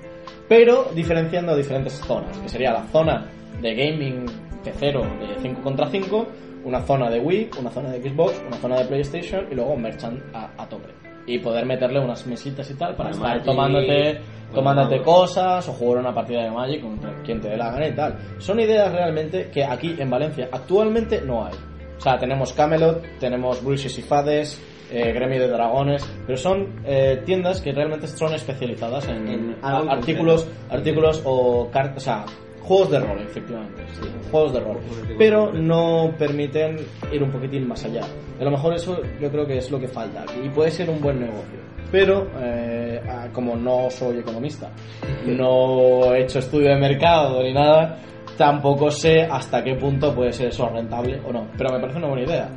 Speaker 1: Pero diferenciando diferentes zonas, que sería la zona de gaming pecero de 5 contra 5, una zona de Wii, una zona de Xbox, una zona de PlayStation y luego merchant a, a tope. Y poder meterle unas mesitas y tal para
Speaker 3: Bueno,
Speaker 1: estar tomándote tomándote cosas o jugar una partida de Magic contra quien te dé la gana y tal. Son ideas realmente que aquí en Valencia actualmente no hay. O sea, tenemos Camelot, tenemos Bruises y Fades, eh, Gremio de Dragones, pero son eh, tiendas que realmente son especializadas en,
Speaker 3: En
Speaker 1: a- artículos, artículos o cartas, o sea, juegos de rol, efectivamente, sí, juegos de rol, pero no permiten ir un poquitín más allá. A lo mejor eso yo creo que es lo que falta y puede ser un buen negocio. Pero eh, ah, como no soy economista, no he hecho estudio de mercado ni nada, tampoco sé hasta qué punto puede ser eso rentable o no. Pero me parece una buena idea.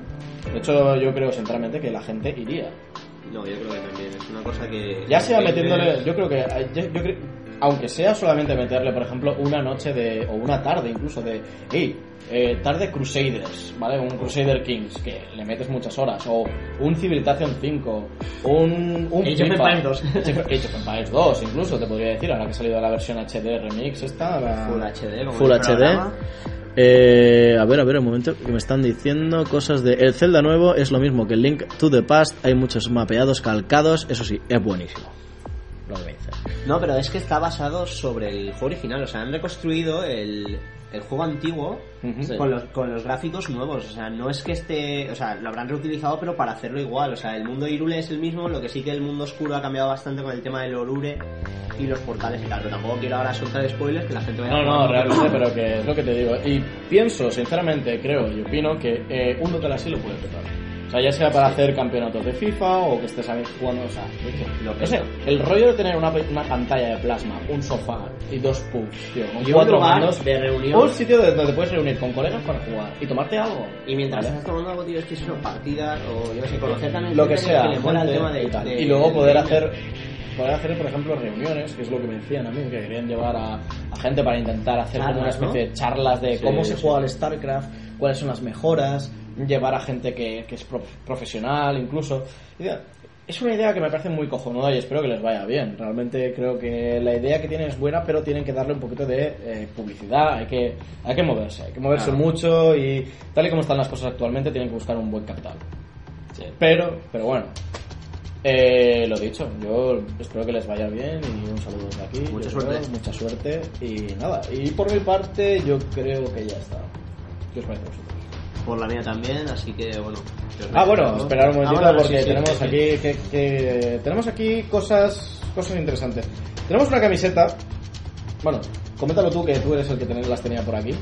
Speaker 1: De hecho, yo creo sinceramente que la gente iría.
Speaker 3: No, yo creo que también es una cosa que...
Speaker 1: Ya sea
Speaker 3: que-
Speaker 1: metiéndole, yo creo que, yo, yo creo- aunque sea solamente meterle, por ejemplo, una noche de, o una tarde incluso de, hey, eh, tarde Crusaders, ¿vale? Un Crusader Kings, que le metes muchas horas, o un Civilization 5, un, un
Speaker 3: Age of. Empires 2.
Speaker 1: Age of Empires 2, incluso, te podría decir, ahora que ha salido la versión HD Remix, esta, la...
Speaker 3: Full HD, como
Speaker 1: Full HD.
Speaker 3: programa.
Speaker 1: Eh, a ver, a ver, un momento, que me están diciendo cosas de... El Zelda nuevo es lo mismo que el Link to the Past, hay muchos mapeados calcados, eso sí, es buenísimo. Lo que me dice.
Speaker 3: No, pero es que está basado sobre el juego original. O sea, han reconstruido el, el juego antiguo
Speaker 1: Ujú.
Speaker 3: con, los, con los gráficos nuevos. O sea, no es que esté. O sea, lo habrán reutilizado, pero para hacerlo igual. O sea, el mundo de Irule es el mismo. Lo que sí que el mundo oscuro ha cambiado bastante con el tema del Orure y los portales y tal. Pero tampoco quiero ahora soltar spoilers que la gente vaya
Speaker 1: No, no, realmente, pero que es lo que te digo. Y pienso, sinceramente, creo y opino que eh, un Dotell así lo puede petar. O sea, ya sea para hacer campeonatos de FIFA o que estés jugando, o sea,
Speaker 3: Lo
Speaker 1: no sé, el rollo de tener una, una pantalla de plasma, un sofá y dos pubs, tío, con
Speaker 3: Y
Speaker 1: cuatro mandos,
Speaker 3: de reunión.
Speaker 1: un sitio de- donde te puedes reunir con colegas para jugar y tomarte algo.
Speaker 3: Y mientras estás tomando algo, tío, es que son partidas o yo qué sé, conocer también
Speaker 1: lo que sea
Speaker 3: le mola el tema de,
Speaker 1: y, tal.
Speaker 3: de-
Speaker 1: Y luego
Speaker 3: del
Speaker 1: poder hacer poder hacer por ejemplo reuniones que es lo que me decían a mí que querían llevar a, a gente para intentar hacer como una
Speaker 3: Charlas, ¿no?
Speaker 1: especie de charlas de
Speaker 3: Sí,
Speaker 1: cómo se
Speaker 3: sí.
Speaker 1: juega al Starcraft cuáles son las mejoras llevar a gente que, que es prof- profesional incluso es una idea que me parece muy cojonuda y espero que les vaya bien. Realmente creo que la idea que tienen es buena, pero tienen que darle un poquito de eh, publicidad. Hay que, hay que moverse, hay que moverse
Speaker 3: Claro.
Speaker 1: mucho y tal y como están las cosas actualmente, tienen que buscar un buen capital. Pero, pero bueno. Eh, lo dicho, yo espero que les vaya bien y un saludo desde aquí.
Speaker 3: Mucha suerte.
Speaker 1: creo, mucha suerte y nada. Y por mi parte, yo creo que ya está. ¿Qué os parece a vosotros?
Speaker 3: Por la mía también, así que bueno.
Speaker 1: Ah, bueno,
Speaker 3: ¿no?
Speaker 1: esperar un momentito
Speaker 3: Ah, bueno,
Speaker 1: porque
Speaker 3: sí, sí,
Speaker 1: tenemos
Speaker 3: sí, sí.
Speaker 1: aquí que, que- tenemos aquí cosas cosas interesantes. Tenemos una camiseta. Bueno, coméntalo tú que tú eres el que ten- las tenía por aquí.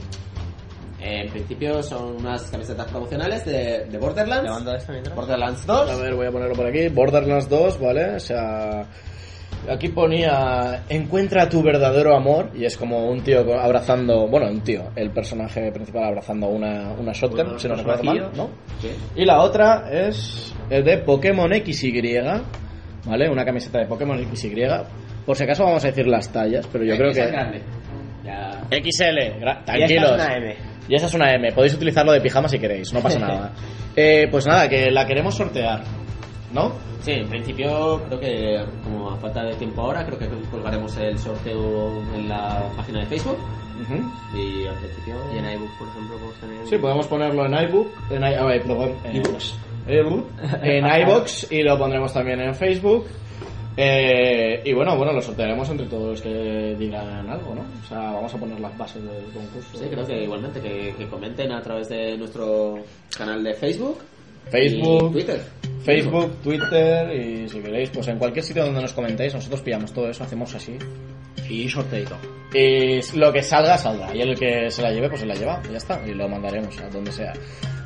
Speaker 4: En principio son unas camisetas promocionales de, de Borderlands.
Speaker 3: Esta.
Speaker 4: Borderlands
Speaker 1: A
Speaker 4: 2.
Speaker 1: ver, voy a ponerlo por aquí. Borderlands 2, ¿vale? O sea, aquí ponía encuentra tu verdadero amor y es como un tío abrazando, bueno, un tío, el personaje principal abrazando una, una shotgun,
Speaker 3: Unos
Speaker 1: si no recuerdo mal. ¿no?
Speaker 3: Sí.
Speaker 1: Y la otra es el de Pokémon XY, ¿vale? Una camiseta de Pokémon XY. Por si acaso vamos a decir las tallas, pero yo creo que...
Speaker 4: grande. Ya.
Speaker 1: XL, gra- tranquilos.
Speaker 3: es una M.
Speaker 1: Y esa es una M, podéis utilizarlo de pijama si queréis, no pasa nada. Eh, pues nada, que la queremos sortear, ¿no?
Speaker 4: Sí, en principio creo que como a falta de tiempo ahora, creo que colgaremos el sorteo en la página de Facebook. Y al principio...
Speaker 3: Y en iBook, por ejemplo, podemos tener.
Speaker 1: Sí, podemos ponerlo en iBook, en, i- a ver, perdón, en iBooks. En iBox y lo pondremos también en Facebook. Eh, y bueno, bueno, lo sortearemos entre todos los que digan algo, ¿no? O sea, vamos a poner las bases del concurso.
Speaker 4: Sí, creo que igualmente que, que comenten a través de nuestro canal de Facebook.
Speaker 1: Facebook,
Speaker 4: y Twitter.
Speaker 1: Facebook, Twitter y si queréis, pues en cualquier sitio donde nos comentéis, nosotros pillamos todo eso, hacemos así y sorteito. Y lo que salga, saldrá. Y el que se la lleve, pues se la lleva. Y ya está. Y lo mandaremos a donde sea.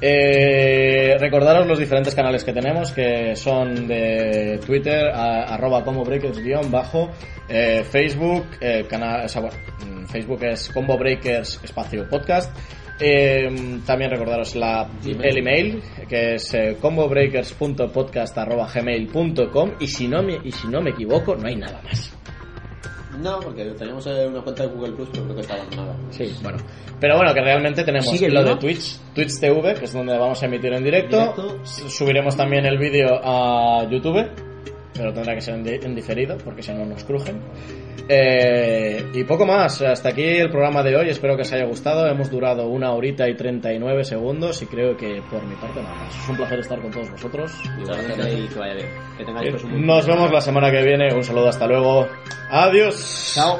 Speaker 1: Eh, recordaros los diferentes canales que tenemos, que son de Twitter, a- arroba como breakers guion bajo, eh, Facebook, eh, canal, o sea, bueno, mm, Facebook es combo breakers espacio podcast. Eh, también recordaros la, el email que es eh, combobreakers.podcast.gmail.com y si no me y si no me equivoco no hay nada más
Speaker 4: No, porque teníamos eh, una cuenta de Google Plus, pero creo que está abandonada.
Speaker 1: Sí, bueno. Pero bueno, que realmente tenemos
Speaker 3: ¿Sigue
Speaker 1: lo de Twitch, Twitch TV, que es donde vamos a emitir en directo. Subiremos también el vídeo a YouTube, pero tendrá que ser en, di- en diferido, porque si no nos crujen. Eh, y poco más, hasta aquí el programa de hoy, espero que os haya gustado, hemos durado una horita y 39 segundos y creo que por mi parte nada más. Es un placer estar con todos vosotros.
Speaker 3: Y que vaya bien. Que tengáis pues un
Speaker 1: Nos vemos la semana que viene, un saludo, hasta luego, adiós.
Speaker 3: Chao.